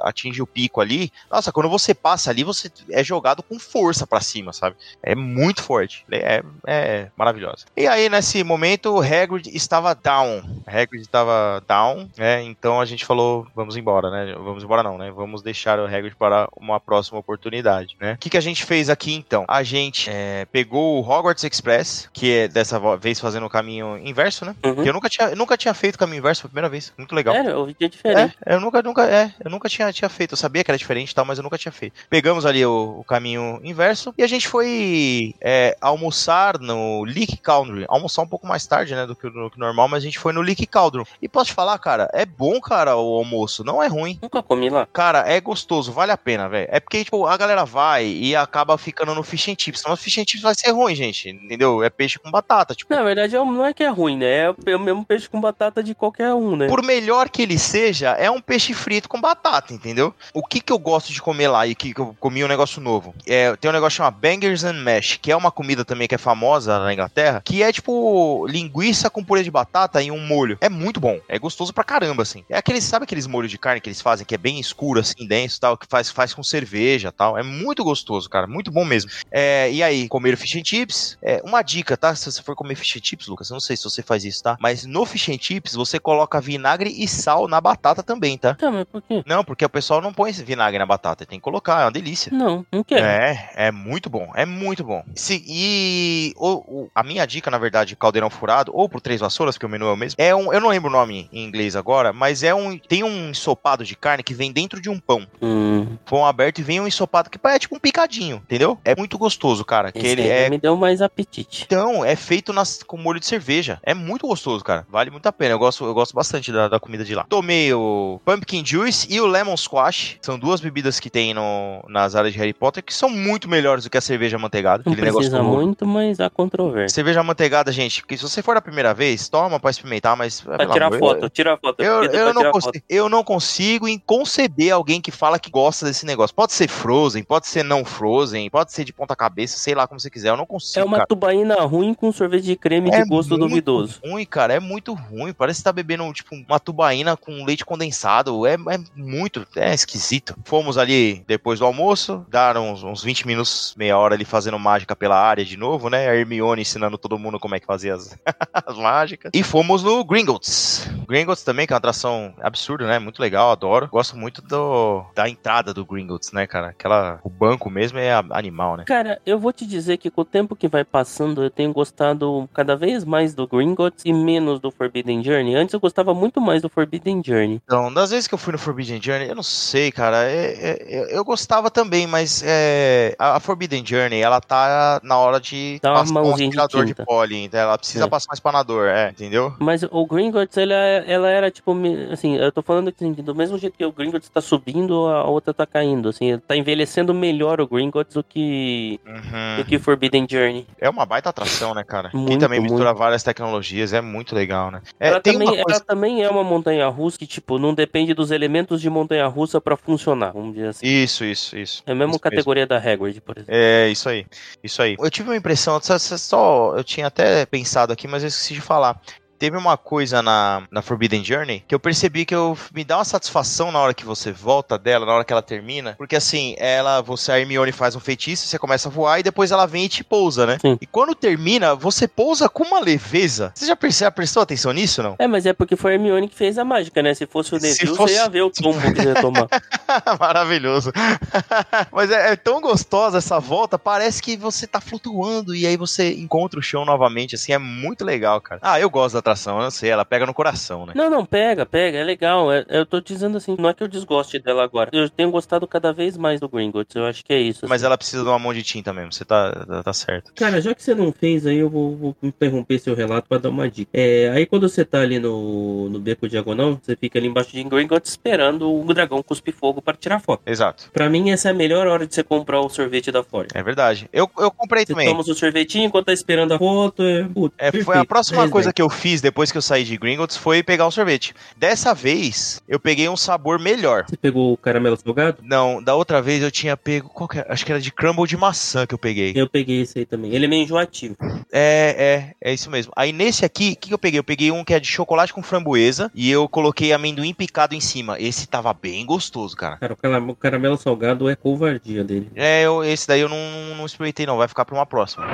Atinge o pico ali. Nossa, quando você passa ali, você é jogado com força pra cima, sabe? É muito forte. É, é maravilhosa. E aí, nesse momento, o Hagrid estava down. Hagrid estava down, né? Então a gente falou, vamos embora, né? Vamos embora não, né? Vamos deixar o Hagrid para uma próxima oportunidade, né? O que, que a gente fez aqui, então? A gente é, pegou o Hogwarts Express, que é dessa vez fazendo o caminho inverso, né? Uhum. Que eu nunca tinha, eu nunca tinha feito caminho inverso, foi a primeira vez. Muito legal. Sério, o vídeo é diferente. É, eu nunca, nunca, é, eu nunca tinha, tinha feito. Eu sabia que era diferente e tal, mas eu nunca tinha feito. Pegamos ali o, o caminho inverso e a gente foi é, almoçar no Leak Cauldron. Almoçar um pouco mais tarde, né, do que, do que normal, mas a gente foi no Leak Cauldron. E posso te falar, cara, é bom, cara, o almoço. Não é ruim. Nunca comi lá. Cara, é gostoso, vale a pena, velho. É porque, tipo, a galera vai e acaba ficando no fish and chips. Mas fish and chips vai ser ruim, gente. Entendeu? É peixe com batata, tipo. Na verdade, é não é que é ruim, né? É o- é o mesmo peixe com batata de qualquer um, né? Por melhor que ele seja, é um peixe frito com batata, entendeu? O que que eu gosto de comer lá e que que eu comi um negócio novo? É, tem um negócio chamado Bangers and Mash, que é uma comida também que é famosa na Inglaterra, que é tipo linguiça com purê de batata e um molho. É muito bom, é gostoso pra caramba, assim. É aqueles, sabe aqueles molhos de carne que eles fazem, que é bem escuro, assim, denso tal, que faz, faz com cerveja e tal. É muito gostoso, cara, muito bom mesmo. É, e aí, comer fish and chips, é, uma dica, tá? Se você for comer fish and chips, Lucas, eu não sei se você faz isso, tá? Mas no fish and chips, você coloca vinagre e sal na batata também, tá? Tá, mas por quê? Não, porque o pessoal não põe vinagre na batata, tem que colocar, é uma delícia. Não, não quero. É, é muito bom, é muito bom. E o- o- a minha dica, na verdade, caldeirão furado, ou pro Três Vassouras, que o menu é o mesmo, é um, eu não lembro o nome em inglês agora, mas é um, tem um ensopado de carne que vem dentro de um pão. Hum, Pão aberto e vem um ensopado que é tipo um picadinho, entendeu? É muito gostoso, cara. Que esse ele aí é me deu mais apetite. então, é feito nas, com molho de cerveja. É muito gostoso, cara. Vale muito a pena. Eu gosto, eu gosto bastante da, da comida de lá. Tomei o Pumpkin Juice e o Lemon Squash. São duas bebidas que tem no, nas áreas de Harry Potter que são muito melhores do que a cerveja amanteigada. Não Aquele negócio precisa com- muito, mas há controvérsia. Cerveja amanteigada, gente, porque se você for a primeira vez, toma pra experimentar, mas. Pra tirar foto, tira foto. Eu, eu, não eu não consigo em conceber alguém que fala que gosta desse negócio. Pode ser Frozen, pode ser não Frozen, pode ser de ponta cabeça, sei lá como você quiser. Eu não consigo. É uma cara. tubaína ruim com sorvete de creme de gosto duvidoso. ruim, cara. É muito ruim. Parece que tá bebendo, tipo, uma tubaína com leite condensado. É, é muito, é esquisito. Fomos ali depois do almoço, daram uns, uns 20 minutos, meia hora ali fazendo mágica pela área de novo, né? A Hermione ensinando todo mundo como é que fazia as, [LAUGHS] as mágicas. E fomos no Gringotts. Gringotts também, que é uma atração absurda, né? Muito legal, adoro. Gosto muito do, da entrada do Gringotts, né, cara? Aquela, o banco mesmo é animal, né? Cara, eu vou te dizer que com o tempo que vai passando, eu tenho gostado cada vez mais do Gringotts e menos do Forbidden Journey. Antes eu gostava muito mais do Forbidden Journey. Então, das vezes que eu fui no Forbidden Journey, eu não sei, cara. é- é- eu- gostava também, mas é, a Forbidden Journey, ela tá na hora de Dá uma passar um de aspirador de, poli, então ela precisa É. passar um espanador, é, entendeu? Mas o Gringotts, ela, ela era tipo, assim, eu tô falando que assim, do mesmo jeito que o Gringotts tá subindo, a outra tá caindo, assim, tá envelhecendo melhor o Gringotts do que, Uhum. do que Forbidden Journey. É uma baita atração, né, cara? e Muito, também mistura muito. várias tecnologias, é muito legal, né? É, ela, também, coisa... ela também é uma montanha-russa que, tipo, não depende dos elementos de montanha-russa pra funcionar, vamos dizer assim. Isso, isso, isso. É a mesma Isso mesmo. categoria da Hagrid, por exemplo. É, isso aí. Isso aí. Eu tive uma impressão, só- só- eu tinha até pensado aqui, mas eu esqueci de falar. Teve uma coisa na, na Forbidden Journey que eu percebi que eu me dá uma satisfação na hora que você volta dela, na hora que ela termina. Porque assim, ela, você, a Hermione faz um feitiço, você começa a voar e depois ela vem e te pousa, né? Sim. E quando termina, você pousa com uma leveza. Você já percebeu, prestou atenção nisso, não? É, mas é porque foi a Hermione que fez a mágica, né? Se fosse o Neville, fosse- você ia ver o tombo que você ia tomar. [LAUGHS] Maravilhoso. [LAUGHS] Mas é, é tão gostosa essa volta, parece que você tá flutuando e aí você encontra o chão novamente, assim, é muito legal, cara. Ah, eu gosto da atração, eu não sei, ela pega no coração, né? Não, não, pega, pega, é legal. É- eu tô dizendo assim, não é que eu desgoste dela agora. Eu tenho gostado cada vez mais do Gringotts, eu acho que é isso. Mas assim. ela precisa de uma mão de tinta mesmo, você tá, tá, tá certo. Cara, já que você não fez, aí eu vou, vou interromper seu relato pra dar uma dica. É, aí quando você tá ali no, no beco diagonal, você fica ali embaixo de Gringotts esperando o dragão cuspir fogo para tirar foto. Exato. Pra mim, essa é a melhor hora de você comprar o sorvete da Ford. É verdade. Eu, eu comprei Você também. toma o sorvetinho enquanto tá esperando a foto. É, puta, É, foi a próxima 10, coisa 10. que eu fiz depois que eu saí de Gringotts foi pegar um sorvete. Dessa vez, eu peguei um sabor melhor. Você pegou o caramelo salgado? Não, da outra vez eu tinha pego. Qual que era? Acho que era de crumble de maçã que eu peguei. Eu peguei esse aí também. Ele é meio enjoativo. É, é, é isso mesmo. Aí nesse aqui, o que, que eu peguei? Eu peguei um que é de chocolate com framboesa e eu coloquei amendoim picado em cima. Esse tava bem gostoso, cara. Cara, o cara- o caramelo salgado é covardia dele. É, eu- esse daí eu não, não experimentei não, vai ficar pra uma próxima.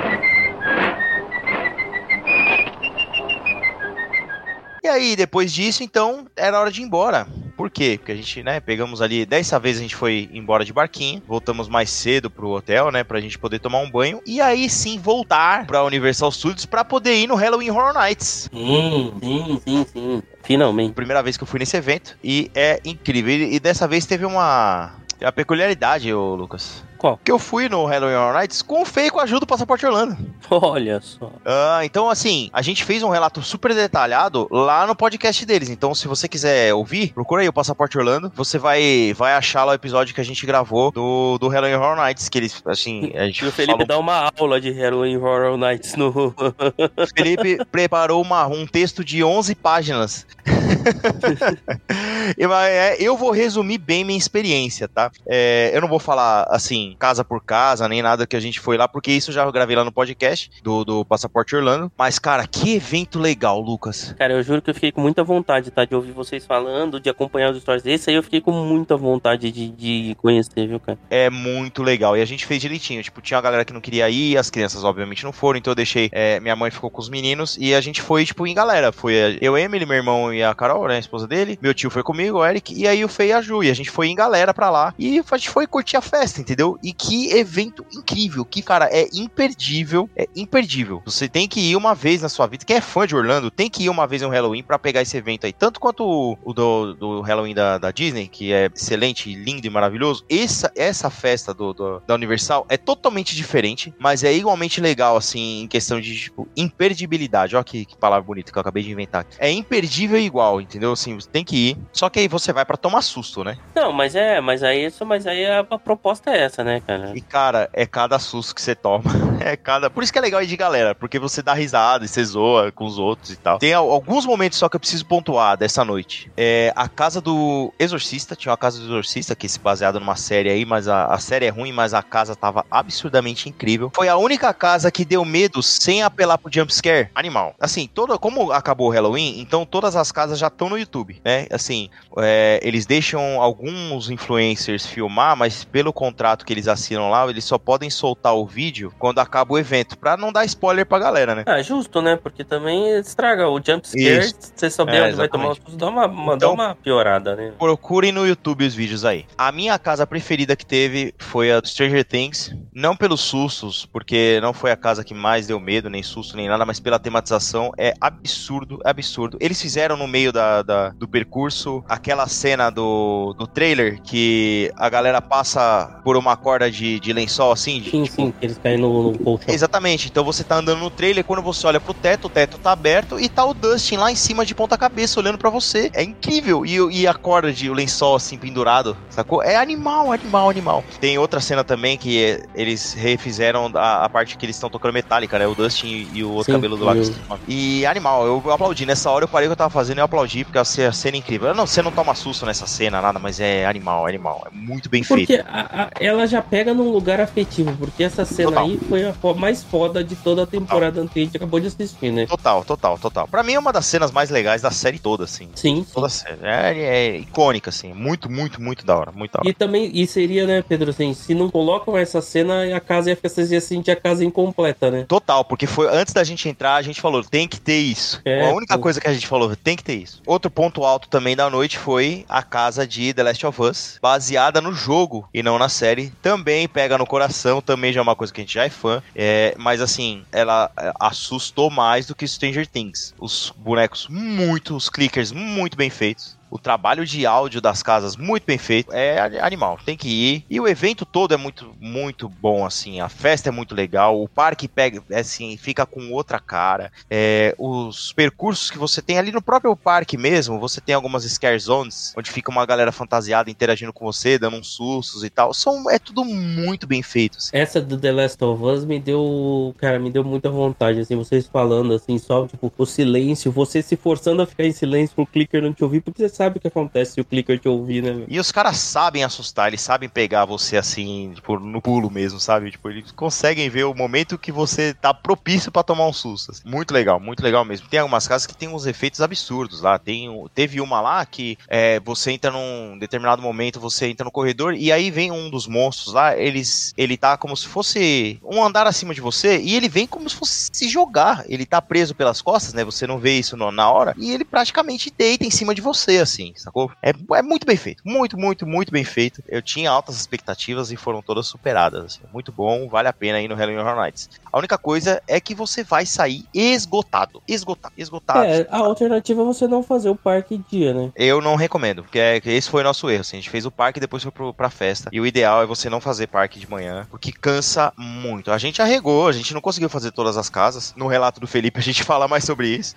E aí, depois disso, então, era hora de ir embora. Por quê? Porque a gente, né, pegamos ali, dessa vez a gente foi embora de barquinho, voltamos mais cedo pro hotel, né, pra gente poder tomar um banho, e aí sim voltar pra Universal Studios pra poder ir no Halloween Horror Nights. Sim, sim, sim, sim. Finalmente. Primeira vez que eu fui nesse evento, e é incrível. E, e dessa vez teve uma, uma peculiaridade, ô Lucas. Qual? Que eu fui no Halloween Horror Nights com o Fei com a ajuda do Passaporte Orlando. Olha só. Ah, então assim, a gente fez um relato super detalhado lá no podcast deles. Então, se você quiser ouvir, procura aí o Passaporte Orlando. Você vai, vai achar lá o episódio que a gente gravou do, do Halloween Horror Nights, que eles, assim, a gente E o Felipe falou... dá uma aula de Halloween Horror Nights no. O Felipe preparou uma- um texto de 11 páginas. [LAUGHS] É, eu vou resumir bem minha experiência, tá? É, eu não vou falar, assim, casa por casa, nem nada que a gente foi lá, porque isso eu já gravei lá no podcast do, do Passaporte Orlando. Mas, cara, que evento legal, Lucas. Cara, eu juro que eu fiquei com muita vontade, tá? De ouvir vocês falando, de acompanhar os stories desse. Aí eu fiquei com muita vontade de, de conhecer, viu, cara? É muito legal. E a gente fez direitinho. Tipo, tinha uma galera que não queria ir, as crianças, obviamente, não foram. Então eu deixei. é, minha mãe ficou com os meninos e a gente foi, tipo, em galera. Foi é, eu, Emily, meu irmão e a Carol, né? A esposa dele. Meu tio foi comigo, o Eric. E aí o Fei e a Ju. E a gente foi em galera pra lá. E a gente foi curtir a festa, entendeu? E que evento incrível. Que, cara, é imperdível. É imperdível. Você tem que ir uma vez na sua vida. Quem é fã de Orlando, tem que ir uma vez no Halloween pra pegar esse evento aí. Tanto quanto o, o do, do Halloween da, da Disney, que é excelente, lindo e maravilhoso. Essa, essa festa do, do- da Universal é totalmente diferente, mas é igualmente legal, assim, em questão de, tipo, imperdibilidade. Olha que, que palavra bonita que eu acabei de inventar. É imperdível igual, entendeu? Assim, você tem que ir. Só que aí você vai pra tomar susto, né? Não, mas é, mas aí isso, mas aí a, a proposta é essa, né, cara? E, cara, é cada susto que você toma. [LAUGHS] É cada. Por isso que é legal ir de galera, porque você dá risada e você zoa com os outros e tal. Tem al- alguns momentos só que eu preciso pontuar dessa noite. É a casa do Exorcista, tinha uma casa do Exorcista, que se baseada numa série aí, mas a, a série é ruim, mas a casa tava absurdamente incrível. Foi a única casa que deu medo sem apelar pro jumpscare. Animal. Assim, toda, como acabou o Halloween, então todas as casas já estão no YouTube, né? Assim, é, eles deixam alguns influencers filmar, mas pelo contrato que eles assinam lá, eles só podem soltar o vídeo quando acaba o evento, pra não dar spoiler pra galera, né? Ah, justo, né? Porque também estraga o jump scare, você saber É, onde vai tomar o exatamente. susto, dá uma, uma- dá Então- uma piorada, né? Procurem no YouTube os vídeos aí. A minha casa preferida que teve foi a do Stranger Things. Não pelos sustos, porque não foi a casa que mais deu medo, nem susto, nem nada, mas pela tematização. É absurdo, absurdo. Eles fizeram no meio da, da- do percurso aquela cena do, do trailer que a galera passa por uma corda de, de lençol assim. de- Sim, tipo, sim, que eles caem no, no colchão. Exatamente, então você tá andando no trailer, quando você olha pro teto, o teto tá aberto e tá o Dustin lá em cima de ponta cabeça olhando pra você. É incrível. E, e a corda de o lençol assim pendurado, sacou? É animal, animal, animal. Tem outra cena também que é- eles refizeram a, a parte que eles estão tocando metálica, né? O Dustin e, e o outro Sim, cabelo do lado. sim. E animal, eu, aplaudi. Nessa hora eu parei o que eu tava fazendo e eu aplaudi, porque a cena é incrível. Eu não, você não toma susto nessa cena, nada, mas é animal, é animal. É muito bem feito. Porque a- a- ela já pega num lugar afetivo, porque essa cena Total. aí foi a mais foda de toda a temporada anterior que a gente acabou de assistir, né? Total, total, total. Pra mim é uma das cenas mais legais da série toda, assim. Sim. sim. Toda a série. É, é icônica, assim. Muito, muito, muito da hora. Muito da hora. E também, e seria, né, Pedro, assim, se não colocam essa cena, a casa ia, ia sentir a casa incompleta, né? Total, porque foi antes da gente entrar, a gente falou, tem que ter isso. É, a única pô. coisa que a gente falou, tem que ter isso. Outro ponto alto também da noite foi a casa de The Last of Us, baseada no jogo e não na série. Também pega no coração, também já é uma coisa que a gente já é fã. É, mas assim, ela é, assustou mais do que Stranger Things. Os bonecos muito, os clickers muito bem feitos. O trabalho de áudio das casas muito bem feito. É animal, tem que ir. E o evento todo é muito, muito bom, assim. A festa é muito legal. O parque pega, é, assim, fica com outra cara. É, os percursos que você tem ali no próprio parque mesmo, você tem algumas scare zones, onde fica uma galera fantasiada interagindo com você, dando uns sustos e tal. São, é tudo muito bem feito. assim. Essa do The Last of Us me deu, cara, me deu muita vontade, assim, vocês falando, assim, só, tipo, o silêncio, você se forçando a ficar em silêncio pro clicker não te ouvir, porque você sabe o que acontece se o clicker te ouvir, né? E os caras sabem assustar, eles sabem pegar você assim, tipo, no pulo mesmo, sabe? Tipo, eles conseguem ver o momento que você tá propício pra tomar um susto. assim. Muito legal, muito legal mesmo. Tem algumas casas que tem uns efeitos absurdos lá. Tem, teve uma lá que é, você entra num determinado momento, você entra no corredor e aí vem um dos monstros lá, eles, ele tá como se fosse um andar acima de você e ele vem como se fosse se jogar. Ele tá preso pelas costas, né? Você não vê isso no- na hora e ele praticamente deita em cima de você, assim, sacou? É, é muito bem feito. Muito, muito, muito bem feito. Eu tinha altas expectativas e foram todas superadas. assim. Muito bom, vale a pena ir no Halloween Horror Nights. A única coisa é que você vai sair esgotado. Esgotado, esgotado. É, a alternativa é você não fazer o parque dia, né? Eu não recomendo, porque é- esse foi o nosso erro. assim. a gente fez o parque e depois foi pro, pra festa. E o ideal é você não fazer parque de manhã, porque cansa muito. A gente arregou, a gente não conseguiu fazer todas as casas. No relato do Felipe a gente [LAUGHS] fala mais sobre isso.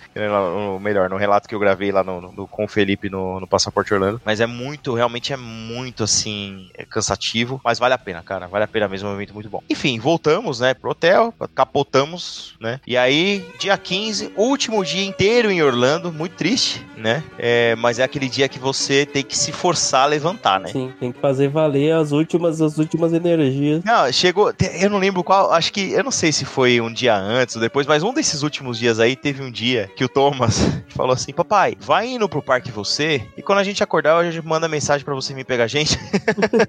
Melhor, no relato que eu gravei lá no, no- com o Felipe no, no Passaporte Orlando. Mas é muito, realmente é muito assim, é cansativo. Mas vale a pena, cara. Vale a pena mesmo, é um evento muito bom. Enfim, voltamos, né, pro hotel, capotamos, né? E aí, dia 15, último dia inteiro em Orlando, muito triste, né? É, mas é aquele dia que você tem que se forçar a levantar, né? Sim, tem que fazer valer as últimas, as últimas energias. Não, chegou. Eu não lembro qual. Acho que. Eu não sei se foi um dia antes ou depois, mas um desses últimos dias aí teve um dia que o Thomas [LAUGHS] falou assim: Papai, vai indo pro parque você. E quando a gente acordar, a gente manda mensagem pra você vir pegar a gente.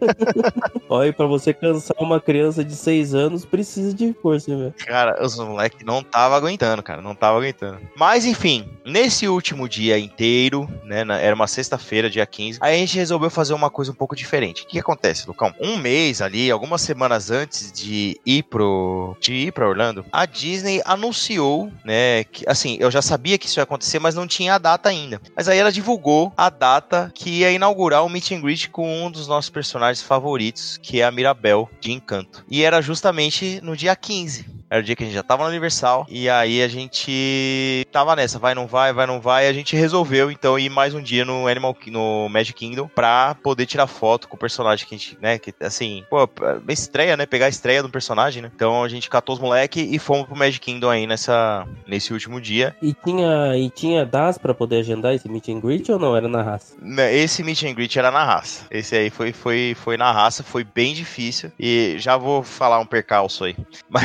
[LAUGHS] Olha, pra você cansar uma criança de 6 anos, precisa de força, velho. Cara, os moleques não tava aguentando, cara. Não tava aguentando. Mas enfim, nesse último dia inteiro, né? era uma sexta-feira, dia 15. Aí a gente resolveu fazer uma coisa um pouco diferente. O que, que acontece, Lucão? Um mês ali, algumas semanas antes de ir pro. de ir pra Orlando, a Disney anunciou, né? Que, assim, eu já sabia que isso ia acontecer, mas não tinha a data ainda. Mas aí ela divulgou a data que ia inaugurar o meet and greet com um dos nossos personagens favoritos, que é a Mirabel de Encanto. E era justamente no dia 15. Era o dia que a gente já tava no Universal. E aí a gente tava nessa, vai, não vai, vai, não vai. E a gente resolveu, então, ir mais um dia no Animal no Magic Kingdom pra poder tirar foto com o personagem que a gente, né? Que, assim, pô, é estreia, né? Pegar a estreia do personagem, né? Então a gente catou os moleque e fomos pro Magic Kingdom aí nessa, nesse último dia. E tinha, e tinha DAS pra poder agendar esse meet and greet ou não? Era na raça? Né, Esse meet and greet era na raça. Esse aí foi, foi, foi na raça, foi bem difícil. E já vou falar um percalço aí. [LAUGHS] Mas,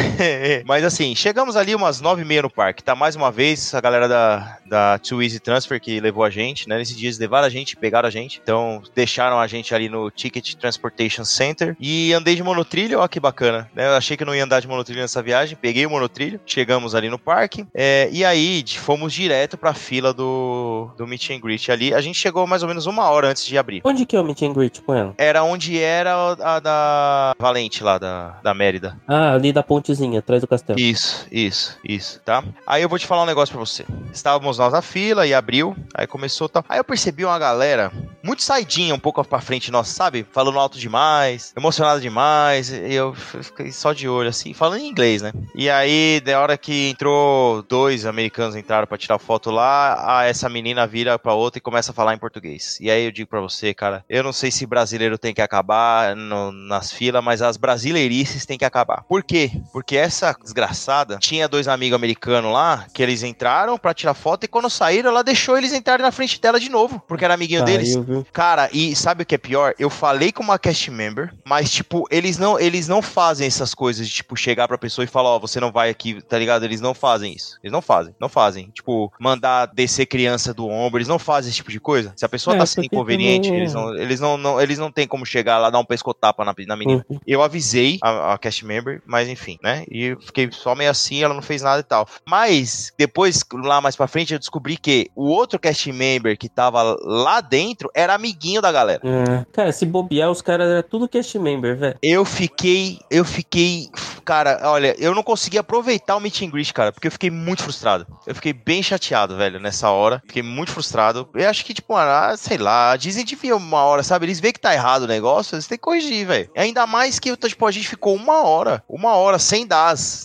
mas assim, chegamos ali umas nove e meia no parque. Tá mais uma vez a galera da, da Too Easy Transfer que levou a gente, né? Nesse dia eles levaram a gente, pegaram a gente. Então deixaram a gente ali no Ticket Transportation Center. E andei de monotrilho, ó que bacana. Né? Eu achei que não ia andar de monotrilho nessa viagem. Peguei o monotrilho, chegamos ali no parque. é, e aí fomos direto pra fila do, do meet and greet ali. A gente chegou mais ou menos uma hora antes de abrir. Onde que é o meet and greet com ela? Era onde era a da Valente lá, da, da Mérida. Ah, ali da pontezinha, atrás do castelo. Isso, isso, isso, tá? Aí eu vou te falar um negócio pra você. Estávamos nós na fila e abriu, aí começou tal. Aí eu percebi uma galera muito saidinha um pouco pra frente, nossa, sabe? Falando alto demais, emocionado demais. E eu fiquei só de olho, assim, falando em inglês, né? E aí, da hora que entrou dois americanos entraram pra tirar foto lá, a essa menina vira pra outra e começa a falar em português. E aí eu digo pra você, cara, eu não sei se brasileiro tem que acabar no, nas filas, mas as brasileirices tem que acabar. Por quê? Porque essa desgraçada tinha dois amigos americanos lá que eles entraram pra tirar foto e quando saíram, ela deixou eles entrarem na frente dela de novo, porque era amiguinho deles. Saiu, viu? Cara, e sabe o que é pior? Eu falei com uma cast member, mas tipo, eles não, eles não fazem essas coisas de tipo chegar pra pessoa e falar, ó, você não vai aqui, tá ligado? Eles não fazem isso. Eles não fazem, não fazem. Tipo, mandar descer criança do ombro, eles não fazem esse tipo de coisa. Se a pessoa É, tá sendo inconveniente, também- eles não, eles não, não, eles não tem como chegar lá dar um pescotapa na, na menina. Uhum. Eu avisei a, a cast member, mas enfim, né? E fiquei só meio assim, ela não fez nada e tal. Mas depois, lá mais pra frente, eu descobri que o outro cast member que tava lá dentro era amiguinho da galera. É. Cara, se bobear, os caras eram tudo cast member, velho. Eu fiquei, eu fiquei, cara, olha, eu não consegui aproveitar o meet and greet, cara, porque eu fiquei muito frustrado. Eu fiquei bem chateado, velho, nessa hora. Fiquei muito frustrado. Eu acho que, tipo, ah, sei lá, a Disney devia uma hora, sabe? Eles veem que tá errado o negócio, eles têm que corrigir, velho. Ainda mais que, tipo, a gente ficou uma hora, uma hora sem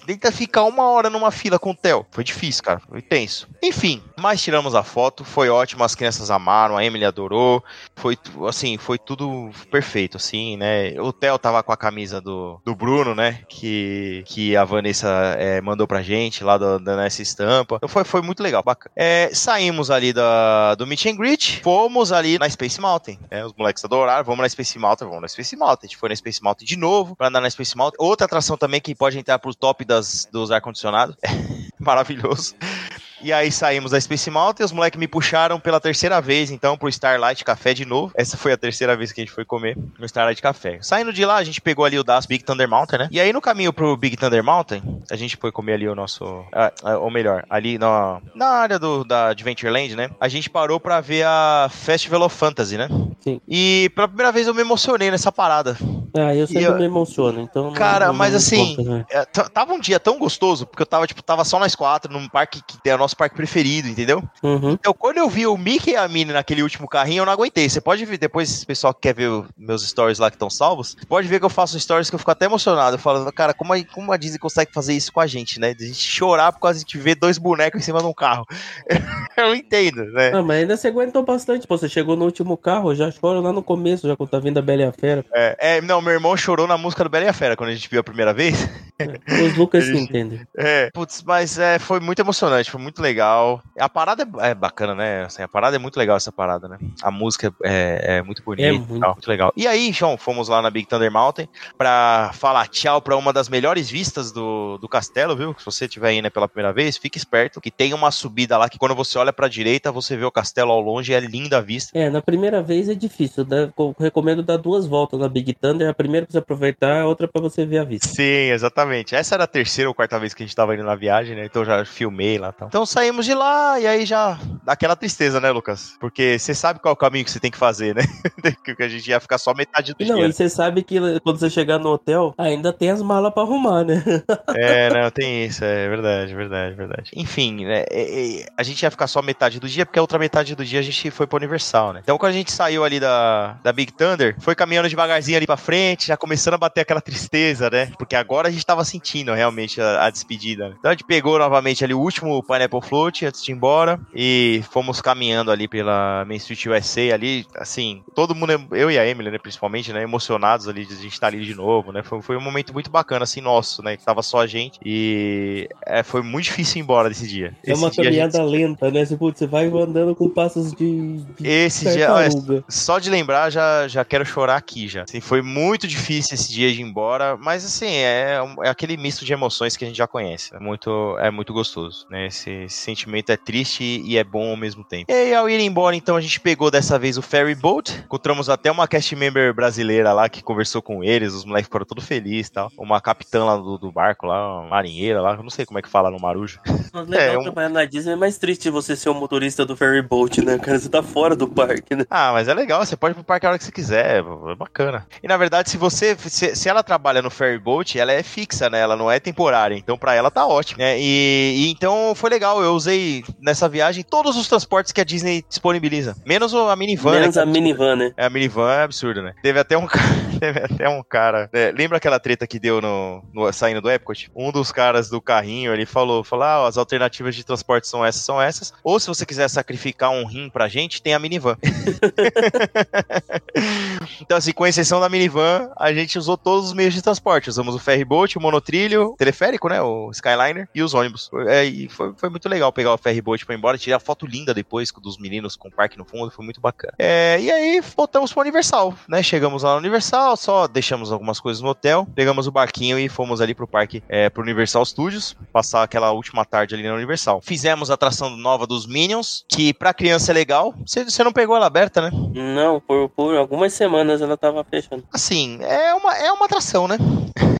Tenta ficar uma hora numa fila com o Theo. Foi difícil, cara, foi tenso. Enfim, mas tiramos a foto, foi ótimo, as crianças amaram, a Emily adorou. Foi, assim, foi tudo perfeito, assim, né? O Theo tava com a camisa do, do Bruno, né? Que, que a Vanessa é, mandou pra gente lá do, da nessa estampa. Então foi, foi muito legal, bacana. É, saímos ali da, do Meet and Greet, fomos ali na Space Mountain. né? Os moleques adoraram, vamos na Space Mountain, vamos na Space Mountain. A gente foi na Space Mountain de novo, pra andar na Space Mountain. Outra atração também que pode entrar pro top das, dos ar-condicionados. [LAUGHS] Maravilhoso. E aí saímos da Space Mountain, os moleques me puxaram pela terceira vez, então, pro Starlight Café de novo. Essa foi a terceira vez que a gente foi comer no Starlight Café. Saindo de lá, a gente pegou ali o das Big Thunder Mountain, né? E aí no caminho pro Big Thunder Mountain, a gente foi comer ali o nosso. ah, ou melhor, ali na, na área do, da Adventureland, né? A gente parou pra ver a Festival of Fantasy, né? Sim. E pela primeira vez eu me emocionei nessa parada. Ah, eu sempre eu- me emociono, então. Cara, não- mas não assim, conta, né? é, tava um dia tão gostoso, porque eu tava, tipo, tava só nós quatro num parque que é o nosso parque preferido, entendeu? Uhum. Então, quando eu vi o Mickey e a Minnie naquele último carrinho, eu não aguentei. Você pode ver depois, pessoal que quer ver meus stories lá que estão salvos, pode ver que eu faço stories que eu fico até emocionado, falando, cara, como a, como a Disney consegue fazer isso com a gente, né? De a gente chorar por causa de ver dois bonecos em cima de um carro. [LAUGHS] eu não entendo, né? Ah, mas ainda você aguentou bastante. Pô, você chegou no último carro, já choro lá no começo, já quando tá vindo a Bela e a Fera. É, é, não, meu irmão chorou na música do Bela e a Fera quando a gente viu a primeira vez. Os Lucas [LAUGHS] Ele- entendem. É, putz, mas é, foi muito emocionante, foi muito legal. A parada é, é bacana, né? Assim, a parada é muito legal, essa parada, né? A música é, é muito bonita, É e muito. tal, muito legal. E aí, João, fomos lá na Big Thunder Mountain pra falar tchau pra uma das melhores vistas do, do castelo, viu? Se você estiver indo pela primeira vez, fique esperto, que tem uma subida lá que quando você olha pra direita, você vê o castelo ao longe, é linda a vista. É, na primeira vez é difícil. Eu recomendo dar duas voltas na Big Thunder. A primeira pra você aproveitar, a outra pra você ver a vista. Sim, exatamente. Essa era a terceira ou quarta vez que a gente tava indo na viagem, né? Então já filmei lá e tal. Então saímos de lá e aí já dá aquela tristeza, né, Lucas? Porque você sabe qual é o caminho que você tem que fazer, né? [LAUGHS] que a gente ia ficar só metade do não, e você sabe que quando você chegar no hotel, ainda tem as malas pra arrumar, né? [LAUGHS] É, não, tem isso, é verdade, verdade, verdade. Enfim, né, a gente ia ficar só metade do dia, porque a outra metade do dia a gente foi pro Universal, né? Então quando a gente saiu ali da, da Big Thunder, foi caminhando devagarzinho ali pra frente, já começando a bater aquela tristeza, né? Porque agora a gente tava sentindo realmente a, a despedida. né? Então a gente pegou novamente ali o último Pineapple Float antes de ir embora e fomos caminhando ali pela Main Street USA ali, assim, todo mundo, eu e a Emily, né, principalmente, né, emocionados ali de a gente estar ali de novo, né? Foi, foi um momento muito bacana, assim, nosso, né? Que tava só a gente e é, foi muito difícil ir embora desse dia. É uma dia a gente- caminhada lenta, né? Você, vai andando com passos de. de Esse dia, tartaruga. só de lembrar, já, já quero chorar aqui já. Assim, foi muito difícil esse dia de ir embora, mas assim, é, é aquele misto de emoções que a gente já conhece. É muito, é muito gostoso, né? Esse, esse sentimento é triste e é bom ao mesmo tempo. E aí, ao ir embora, então, a gente pegou dessa vez o Ferry Boat. Encontramos até uma cast member brasileira lá que conversou com eles, os moleques ficaram todos felizes e tal. Uma capitã lá do, do barco, lá, uma marinheira lá, eu não sei como é que fala no Marujo. [LAUGHS] Mas legal é, um- trabalhar na Disney é mais triste você ser o motorista do ferry boat, né, cara? Você tá fora do parque, né? Ah, mas é legal, você pode ir pro parque a hora que você quiser, é bacana. E na verdade, verdade, se você. Se, se ela trabalha no ferry boat, ela é fixa, né? Ela não é temporária. Então, pra ela tá ótimo. Né? E, e então foi legal. Eu usei nessa viagem todos os transportes que a Disney disponibiliza. Menos a minivan. Menos né, a minivan, né? É, a minivan é absurdo, né? Teve até um [LAUGHS] cara. [LAUGHS] Teve até um cara. né, lembra aquela treta que deu no, no- saindo do Epcot? Um dos caras do carrinho, ele falou: falou ah, as alternativas de transporte são essas, são essas. Ou se você quiser sacrificar um rim pra gente, tem a minivan. [LAUGHS] então, assim, com exceção da minivan, a gente usou todos os meios de transporte. Usamos o ferryboat, o monotrilho, o teleférico, né? O Skyliner e os ônibus. É, e foi, foi muito legal pegar o ferryboat pra ir embora. Tirei a foto linda depois dos meninos com o parque no fundo. Foi muito bacana. É, e aí voltamos pro Universal, né? Chegamos lá no Universal, só deixamos algumas coisas no hotel, pegamos o barquinho e fomos ali pro parque, é, pro Universal Studios, passar aquela última tarde ali na Universal. Fizemos a atração nova dos Minions, que pra criança é legal. Você você não pegou ela aberta, né? Não, por, por algumas semanas ela tava fechando. Assim, é uma, é uma atração, né?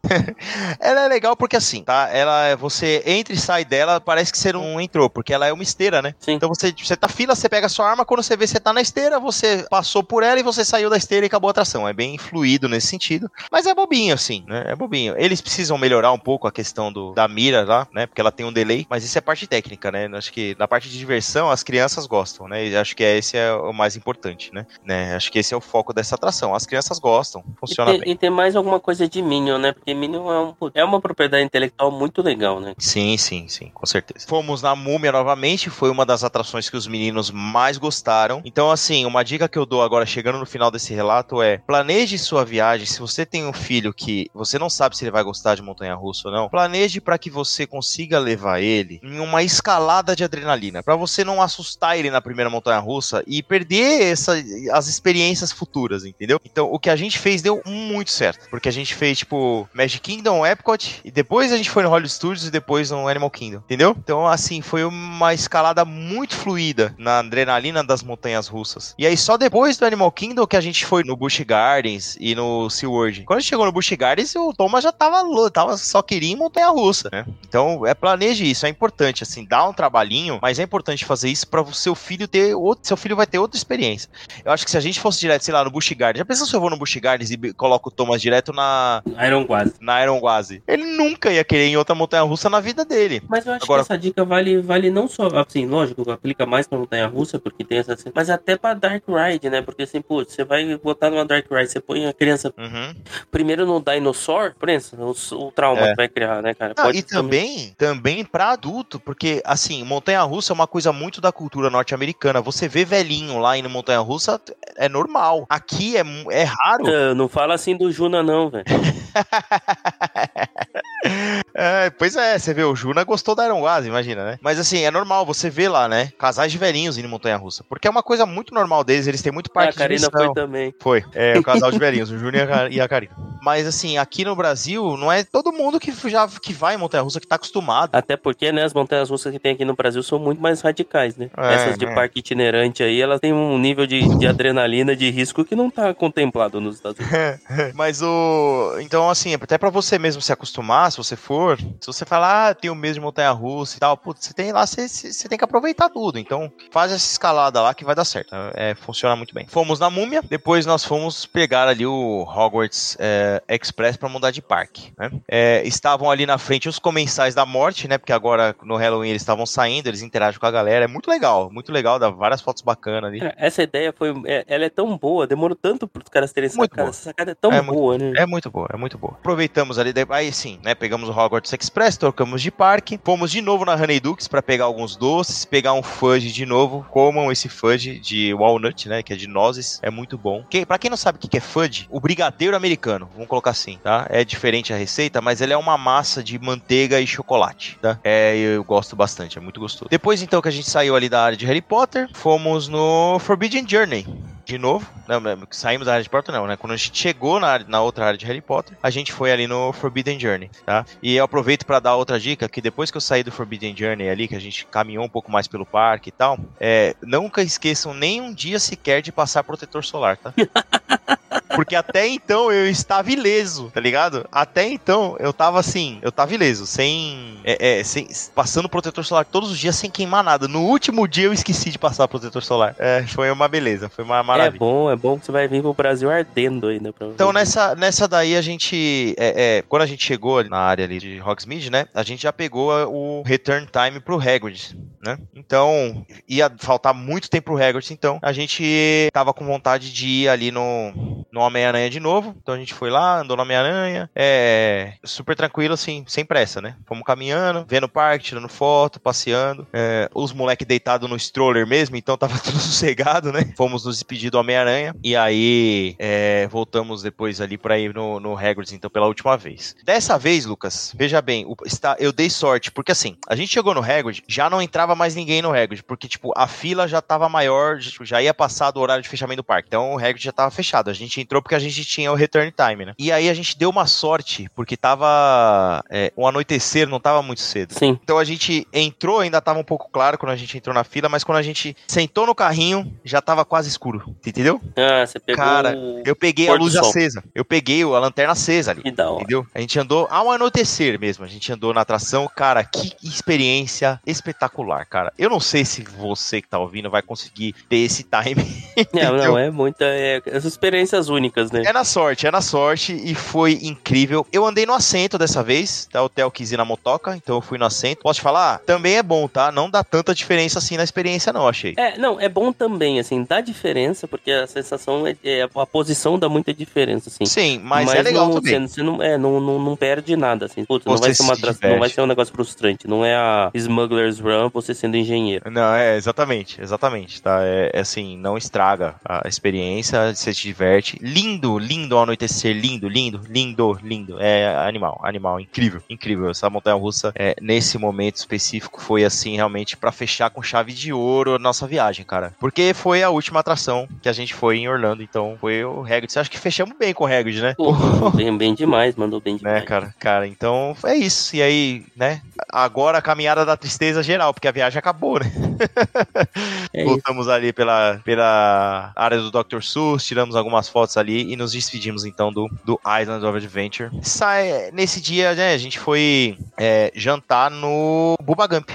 [LAUGHS] ela é legal porque assim, tá? Ela, você entra e sai dela, parece que você não entrou, porque ela é uma esteira, né? Sim. Então você, você tá fila, você pega a sua arma, quando você vê você tá na esteira, você passou por ela e você saiu da esteira e acabou a atração. É bem fluido nesse sentido, mas é bobinho assim, né? É bobinho. Eles precisam melhorar um pouco a questão do, da mira lá, né? Porque ela tem um delay, mas isso é parte técnica, né? Acho que na parte de diversão as crianças gostam, né? E acho que esse é o mais importante, né? né? Acho que esse é o foco dessa atração. As crianças gostam, E funciona tem, bem. e tem mais alguma coisa de Minion, né? Porque Minion é, um, é uma propriedade intelectual muito legal, né? Sim, sim, sim, com certeza. Fomos na Múmia novamente, foi uma das atrações que os meninos mais gostaram. Então, assim, uma dica que eu dou agora, chegando no final desse relato, é planeje sua viagem. Se você tem um filho que você não sabe se ele vai gostar de montanha-russa ou não, planeje para que você consiga levar ele em uma escalada de adrenalina, para você não assustar ele na primeira montanha-russa e perder essa, as experiências futuras, entendeu? Então, o que a gente fez deu muito certo, porque a gente fez, tipo, Magic Kingdom, Epcot, e depois a gente foi no Hollywood Studios e depois no Animal Kingdom, entendeu? Então, assim, foi uma escalada muito fluida na adrenalina das montanhas russas. E aí, só depois do Animal Kingdom que a gente foi no Busch Gardens e no SeaWorld. Quando chegou no Busch Gardens, o Thomas já tava tava só queria em montanha russa, né? Então, é planeje isso, é importante, assim, dá um trabalhinho, mas é importante fazer isso para o seu filho ter outro, seu filho vai ter outra experiência. Eu acho que se a gente fosse direto, sei lá, no Busch Gardens, já pensou se eu vou no Busch Gardens e coloco o Thomas direto na, Iron quase. na Iron Gwazi? Ele nunca ia querer em outra montanha russa na vida dele. Mas eu acho Agora- que essa dica vale, vale não só, assim, lógico, aplica mais pra montanha russa, porque tem essa, mas até pra Dark Ride, né? Porque assim, pô, você vai botar numa Dark Ride, você põe a criança Uhum. primeiro no Dinosaur, pensa, o, o trauma É. que vai criar, né, cara? Não, e também, também para adulto, porque assim, montanha-russa é uma coisa muito da cultura norte-americana. Você vê velhinho lá indo montanha-russa é normal. Aqui é, é raro. Não fala assim do Juna, não, velho. [LAUGHS] É, pois é, você vê, o Juna gostou da Iron imagina, né? Mas assim, é normal, você vê lá, né? Casais de velhinhos indo em montanha-russa. Porque é uma coisa muito normal deles, eles têm muito Ah, parque a Karina foi também. Foi, é o casal de [LAUGHS] velhinhos, o Júnior e a Karina. Mas assim, aqui no Brasil, não é todo mundo que já que vai em montanha-russa que tá acostumado. Até porque, né, as montanhas russas que tem aqui no Brasil são muito mais radicais, né? É, Essas de é. parque itinerante aí, elas têm um nível de, de [LAUGHS] adrenalina, de risco que não tá contemplado nos Estados Unidos. [LAUGHS] Mas o. Então, assim, até pra você mesmo se acostumar, se você for, se você falar, ah, tem o de montanha russa e tal, putz, você tem lá, você, você você tem que aproveitar tudo. Então, faz essa escalada lá que vai dar certo. É, funciona muito bem. Fomos na múmia, depois nós fomos pegar ali o Hogwarts é, Express pra mudar de parque. Né? É, estavam ali na frente os comensais da morte, né? Porque agora no Halloween eles estavam saindo, eles interagem com a galera. É muito legal, muito legal, dá várias fotos bacanas ali. Cara, essa ideia foi. é- ela é tão boa, demorou tanto pros caras terem Muito sacado. boa. Essa sacada é tão É muito- boa, né? É muito boa, é muito boa. Aproveitamos ali, aí sim, né? Pegamos o Hogwarts Express, trocamos de parque, fomos de novo na Honey Dukes pra pegar alguns doces, pegar um fudge de novo. Comam esse fudge de walnut, né? Que é de nozes, é muito bom. Quem, pra quem não sabe o que que é fudge, o brigadeiro americano, vamos colocar assim, tá? É diferente a receita, mas ele é uma massa de manteiga e chocolate, tá? É, eu gosto bastante, é muito gostoso. Depois então que a gente saiu ali da área de Harry Potter, fomos no Forbidden Journey de novo. Não, não, saímos da área de Potter, não, né? Quando a gente chegou na, na outra área de Harry Potter, a gente foi ali no Forbidden Journey, tá? E eu aproveito pra dar outra dica, que depois que eu saí do Forbidden Journey ali, que a gente caminhou um pouco mais pelo parque e tal, é, nunca esqueçam nem um dia sequer de passar protetor solar, tá? [LAUGHS] Porque até então eu estava ileso, tá ligado? Até então eu tava assim, eu tava ileso, sem, é, é, sem passando protetor solar todos os dias sem queimar nada. No último dia eu esqueci de passar protetor solar. É, foi uma beleza, foi uma maravilha. É bom, é bom que você vai vir pro Brasil ardendo ainda. Então nessa, nessa daí a gente, é, é, quando a gente chegou na área ali de Hogsmeade, né, a gente já pegou o return time pro Hagrid, né? Então ia faltar muito tempo pro Hagrid, então a gente tava com vontade de ir ali no, no Homem-Aranha de novo. Então a gente foi lá, andou no Homem-Aranha, é super tranquilo assim, sem pressa, né? Fomos caminhando, vendo o parque, tirando foto, passeando. É, os moleques deitados no stroller mesmo, então tava [LAUGHS] tudo sossegado, né? Fomos nos despedir do Homem-Aranha e aí é, voltamos depois ali para ir no, no Hagrid, então pela última vez. Dessa vez, Lucas, veja bem, o, está, eu dei sorte, porque assim, a gente chegou no Hagrid, já não entrava mais ninguém no Hagrid, porque tipo, a fila já tava maior, já ia passar do horário de fechamento do parque. Então o Hagrid já tava fechado. A gente entrou porque a gente tinha o return time, né? E aí a gente deu uma sorte, porque tava é, o anoitecer, não tava muito cedo. Sim. Então a gente entrou, ainda tava um pouco claro quando a gente entrou na fila, mas quando a gente sentou no carrinho, já tava quase escuro. Entendeu? Ah, você pegou. Cara, eu peguei a luz acesa. Eu peguei a lanterna acesa ali. Que da hora. Entendeu? A gente andou ao anoitecer mesmo. A gente andou na atração. Cara, que experiência espetacular, cara. Eu não sei se você que tá ouvindo vai conseguir ter esse time. [LAUGHS] Não, não, é muita. É, as experiências únicas, né? É na sorte, é na sorte e foi incrível. Eu andei no assento dessa vez, tá? O Theo quis ir na motoca, então eu fui no assento. Posso te falar? Também é bom, tá? Não dá tanta diferença assim na experiência, não, achei. É, não, é bom também, assim, dá diferença, porque a sensação é, é a posição dá muita diferença, assim. Sim, mas, é legal não, também. Você, você não, é, não, não, não perde nada, assim. Putz, não vai ser uma se não vai ser um negócio frustrante. Não é a Smuggler's Run você sendo engenheiro. Não, é, exatamente, exatamente, tá? É, é assim, não estraga a experiência, você se diverte. Lindo, lindo ao anoitecer, lindo, lindo, lindo, lindo. É animal, animal, incrível, incrível. Essa montanha russa, é, nesse momento específico, foi assim, realmente, pra fechar com chave de ouro a nossa viagem, cara. Porque foi a última atração que a gente foi em Orlando, então foi o Hagrid. Você acha que fechamos bem com o Hagrid, né? Pô, [LAUGHS] bem, bem demais, mandou bem demais. Né, cara? Cara, então é isso. E aí, né? Agora a caminhada da tristeza geral, porque a viagem acabou, né? [LAUGHS] É isso. Voltamos ali pela, pela área do Dr. Seuss, tiramos algumas fotos ali e nos despedimos então do, do Island of Adventure. Sai, nesse dia, né, a gente foi é, jantar no Bubba Gump.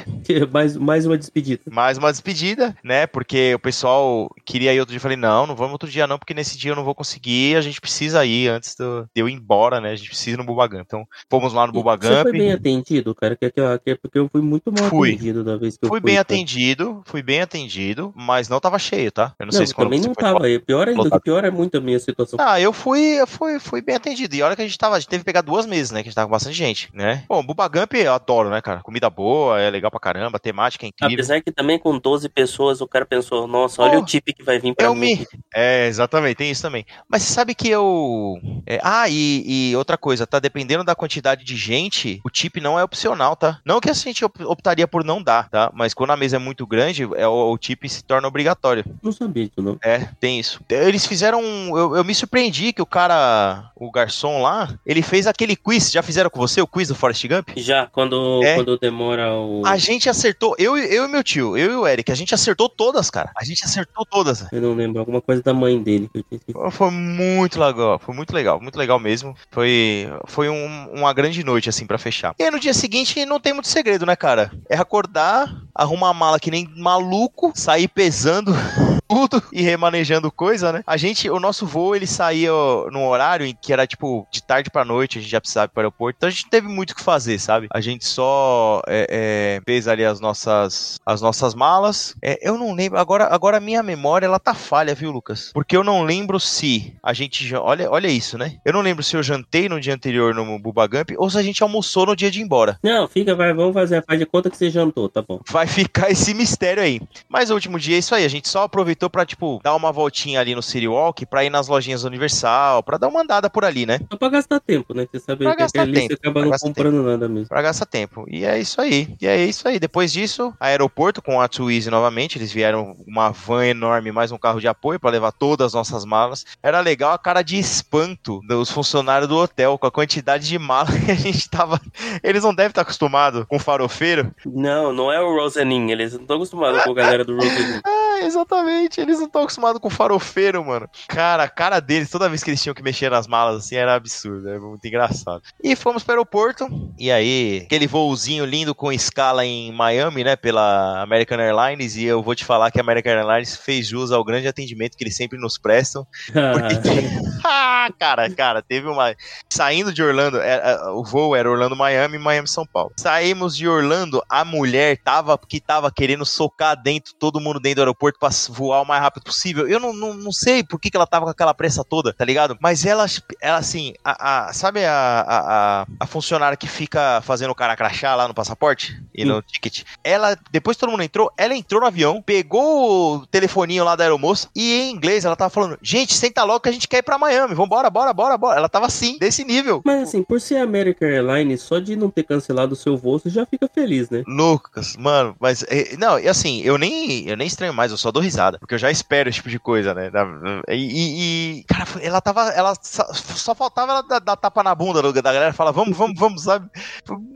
mais, mais uma despedida. Mais uma despedida, né? Porque o pessoal queria ir outro dia. Eu falei, não, não vamos outro dia não, porque nesse dia eu não vou conseguir. A gente precisa ir antes do- de eu ir embora, né? A gente precisa ir no Bubba Gump. Então, fomos lá no Bubba Você foi bem atendido, cara? Que, que, que, é porque eu fui muito mal Fui. atendido da vez que eu Fui fui. bem atendido, fui bem atendido, mas não tava cheio, tá? Eu não, Não, sei se quando também você não foi tava. É Pior ainda, pior é muito a minha situação. Ah, eu fui, eu fui, fui bem atendido. E olha que a gente tava, a gente teve que pegar duas mesas, né? Que a gente tava com bastante gente, né? Bom, Bubba Gump eu adoro, né, cara? Comida boa, é legal pra caramba, a temática é incrível. Apesar que também com 12 pessoas o cara pensou, nossa, olha Oh, o tip que vai vir pra Eu mim. me. É, exatamente, tem isso também. Mas você sabe que eu. é, ah, e, e outra coisa, tá? Dependendo da quantidade de gente, o tip não é opcional, tá? Não que a gente op- optaria por não dar, tá? Mas quando a mesa é muito grande, é, o, o tip se torna obrigatório. Não sabia disso, não. É, tem isso. Eles fizeram. um- Eu, eu me surpreendi que o cara, o garçom lá, ele fez aquele quiz. Já fizeram com você o quiz do Forrest Gump? Já, quando, É. quando demora o. A gente acertou, eu, e- eu e meu tio, eu e o Eric, a gente acertou todas, cara. A gente acertou todas. Eu não lembro, alguma coisa da mãe dele eu. Foi muito legal, foi muito legal, muito legal mesmo. Foi, foi um- uma grande noite, assim, pra fechar. E aí no dia seguinte não tem muito segredo, né, cara? É acordar, arrumar a mala que nem maluco, sair pesando [LAUGHS] tudo e remanejando coisa, né? A gente, o nosso voo, ele saía num horário em que era tipo de tarde pra noite, a gente já precisava ir pro aeroporto, então a gente teve muito o que fazer, sabe? A gente só é, é, fez ali as nossas, as nossas malas. É, eu não lembro, agora, agora a minha memória ela tá falha, viu, Lucas? Porque eu não lembro se a gente já, olha, olha isso, né? Eu não lembro se eu jantei no dia anterior no Bubba Gump ou se a gente almoçou no dia de ir embora. Não, fica, vai, vamos fazer, faz de conta que você jantou, tá bom. Vai ficar esse mistério aí. Mas o último dia é isso aí. A gente só aproveitou pra, tipo, dar uma voltinha ali no City Walk, pra ir nas lojinhas Universal, pra dar uma andada por ali, né? Só pra gastar tempo, né? Você sabe Pra que gastar tempo, você acaba não gastar comprando nada mesmo. Pra gastar tempo. E é isso aí. E é isso aí. Depois disso, aeroporto com a Twizy novamente. Eles vieram uma van enorme, mais um carro de apoio pra levar todas as nossas malas. Era legal a cara de espanto dos funcionários do hotel com a quantidade de mala [LAUGHS] que a gente tava. Eles não devem estar acostumados com farofeiro. Não, não é o Rosenin, eles não estão acostumados com a galera do Rosenin. [LAUGHS] Ai, Exatamente, eles não estão acostumados com farofeiro, mano. Cara, a cara deles, toda vez que eles tinham que mexer nas malas, assim, era absurdo, é muito engraçado. E fomos para o aeroporto, e aí, aquele voozinho lindo com escala em Miami, né, pela American Airlines, e eu vou te falar que a American Airlines fez jus ao grande atendimento que eles sempre nos prestam. Porque, [LAUGHS] [LAUGHS] ah, cara, cara, teve uma. Saindo de Orlando, é, é, o voo era Orlando, Miami, Miami, São Paulo. Saímos de Orlando, a mulher tava que tava querendo socar dentro, todo mundo dentro do aeroporto pra voar o mais rápido possível. Eu não, não, não sei por que, que ela tava com aquela pressa toda, tá ligado? Mas ela, ela assim, a, a sabe a, a, a, funcionária que fica fazendo o cara crachar lá no passaporte e no ticket? Ela, depois que todo mundo entrou, ela entrou no avião, pegou o telefoninho lá da aeromoça e em inglês ela tava falando: gente, senta logo que a gente quer ir pra Miami, vambora, bora, bora, bora. Ela tava assim, desse nível. Mas assim, por ser American Airlines, só de não ter cancelado o seu voo, você já fica feliz, né? Lucas, mano, mas. É, não, e assim, eu nem, eu nem estranho mais, eu só dou risada. Porque eu já espero esse tipo de coisa, né? E, e cara, ela tava. Ela só, só faltava ela dar, dar, tapa na bunda da galera e falar, vamos, vamos, vamos, sabe?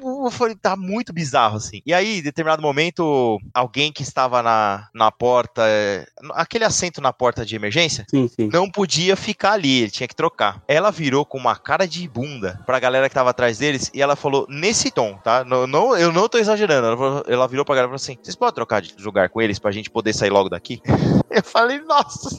Eu falei, tá muito bizarro, assim. E aí, em determinado momento, alguém que estava na, na porta, é, aquele assento na porta de emergência, sim, sim. não podia ficar ali, ele tinha que trocar. Ela virou com uma cara de bunda pra galera que tava atrás deles e ela falou nesse tom, tá? Não, não, eu não tô exagerando. Ela, falou, ela virou pra galera e falou assim: vocês podem trocar de lugar com eles pra gente poder sair logo daqui? [LAUGHS] Eu falei, nossa,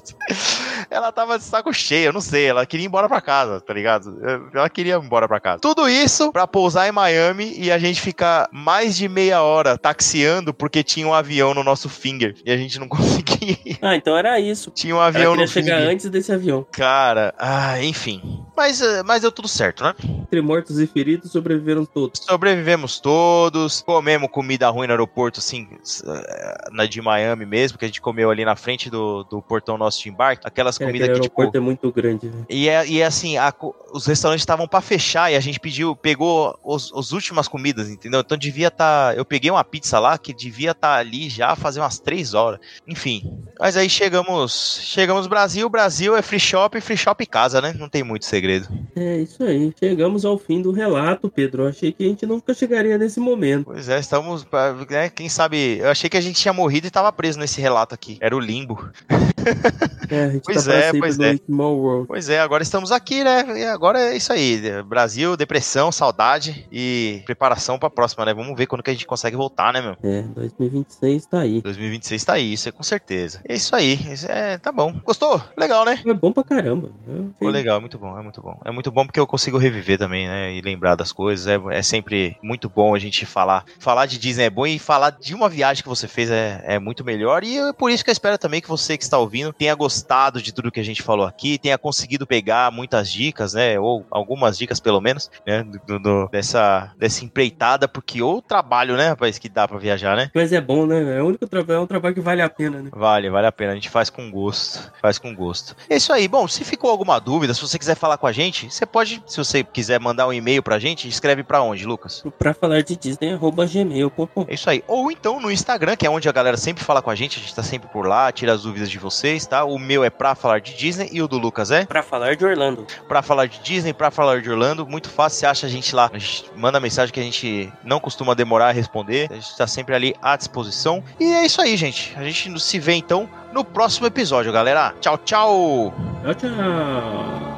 ela tava de saco cheio, eu não sei, ela queria ir embora pra casa, tá ligado? Ela queria ir embora pra casa. Tudo isso pra pousar em Miami e a gente ficar mais de meia hora taxiando porque tinha um avião no nosso finger e a gente não [LAUGHS] conseguia. Ah, então era isso. Tinha um avião ela no chegar finger. antes desse avião. Cara, ah, enfim. Mas, eh, mas deu tudo certo, né? Entre mortos e feridos, sobreviveram todos. Sobrevivemos todos, comemos comida ruim no aeroporto, assim, na de Miami mesmo, que a gente comeu ali na frente do, do portão nosso de embarque. Aquelas É, comidas que, tipo. aeroporto é muito grande, né? E, é, e é assim, a os restaurantes estavam pra fechar e a gente pediu, pegou os, os últimas comidas, entendeu? Então devia estar. eu peguei uma pizza lá que devia estar ali já fazer umas três horas. Enfim. Mas aí chegamos. Chegamos no Brasil. Brasil é free shop, free shop casa, né? Não tem muito segredo. É isso aí. Chegamos ao fim do relato, Pedro. Eu achei que a gente nunca chegaria nesse momento. Pois é, estamos. Né, quem sabe. Eu achei que a gente tinha morrido e tava preso nesse relato aqui. Era o limbo. É, a gente Pois tá é, pois é. Small World. Pois é, agora estamos aqui, né? E agora é isso aí. Brasil, depressão, saudade e preparação pra próxima, né? Vamos ver quando que a gente consegue voltar, né, meu? É, 2026 tá aí. 2026 tá aí, isso é com certeza. É isso aí, isso é, tá bom. Gostou? Legal, né? É bom pra caramba. Ficou legal, é muito bom, é muito bom. É muito bom porque eu consigo reviver também, né? E lembrar das coisas. É, é sempre muito bom a gente falar. Falar de Disney é bom e falar de uma viagem que você fez é, é muito melhor. E é por isso que eu espero também que você que está ouvindo tenha gostado de tudo que a gente falou aqui, tenha conseguido pegar muitas dicas, né? Ou algumas dicas, pelo menos, né? do- do- dessa, dessa empreitada, porque o trabalho, né, rapaz, que dá pra viajar, né? Mas é bom, né? É o único trabalho, é um trabalho que vale a pena, né? Vale, vale a pena. A gente faz com gosto. Faz com gosto. É isso aí. Bom, se ficou alguma dúvida, se você quiser falar com a gente, você pode, se você quiser mandar um e-mail pra gente, escreve pra onde, Lucas? Pra falar de Disney, arroba gmail.com. É isso aí. Ou então no Instagram, que é onde a galera sempre fala com a gente, a gente tá sempre por lá, tira as dúvidas de vocês, tá? O meu é pra falar de Disney e o do Lucas é Pra falar de Orlando. pra falar de Disney, pra falar de Orlando. Muito fácil, você acha a gente lá. A gente manda mensagem que a gente não costuma demorar a responder. A gente tá sempre ali à disposição. E é isso aí, gente. A gente se vê então no próximo episódio, galera. Tchau, tchau! Tchau, tchau.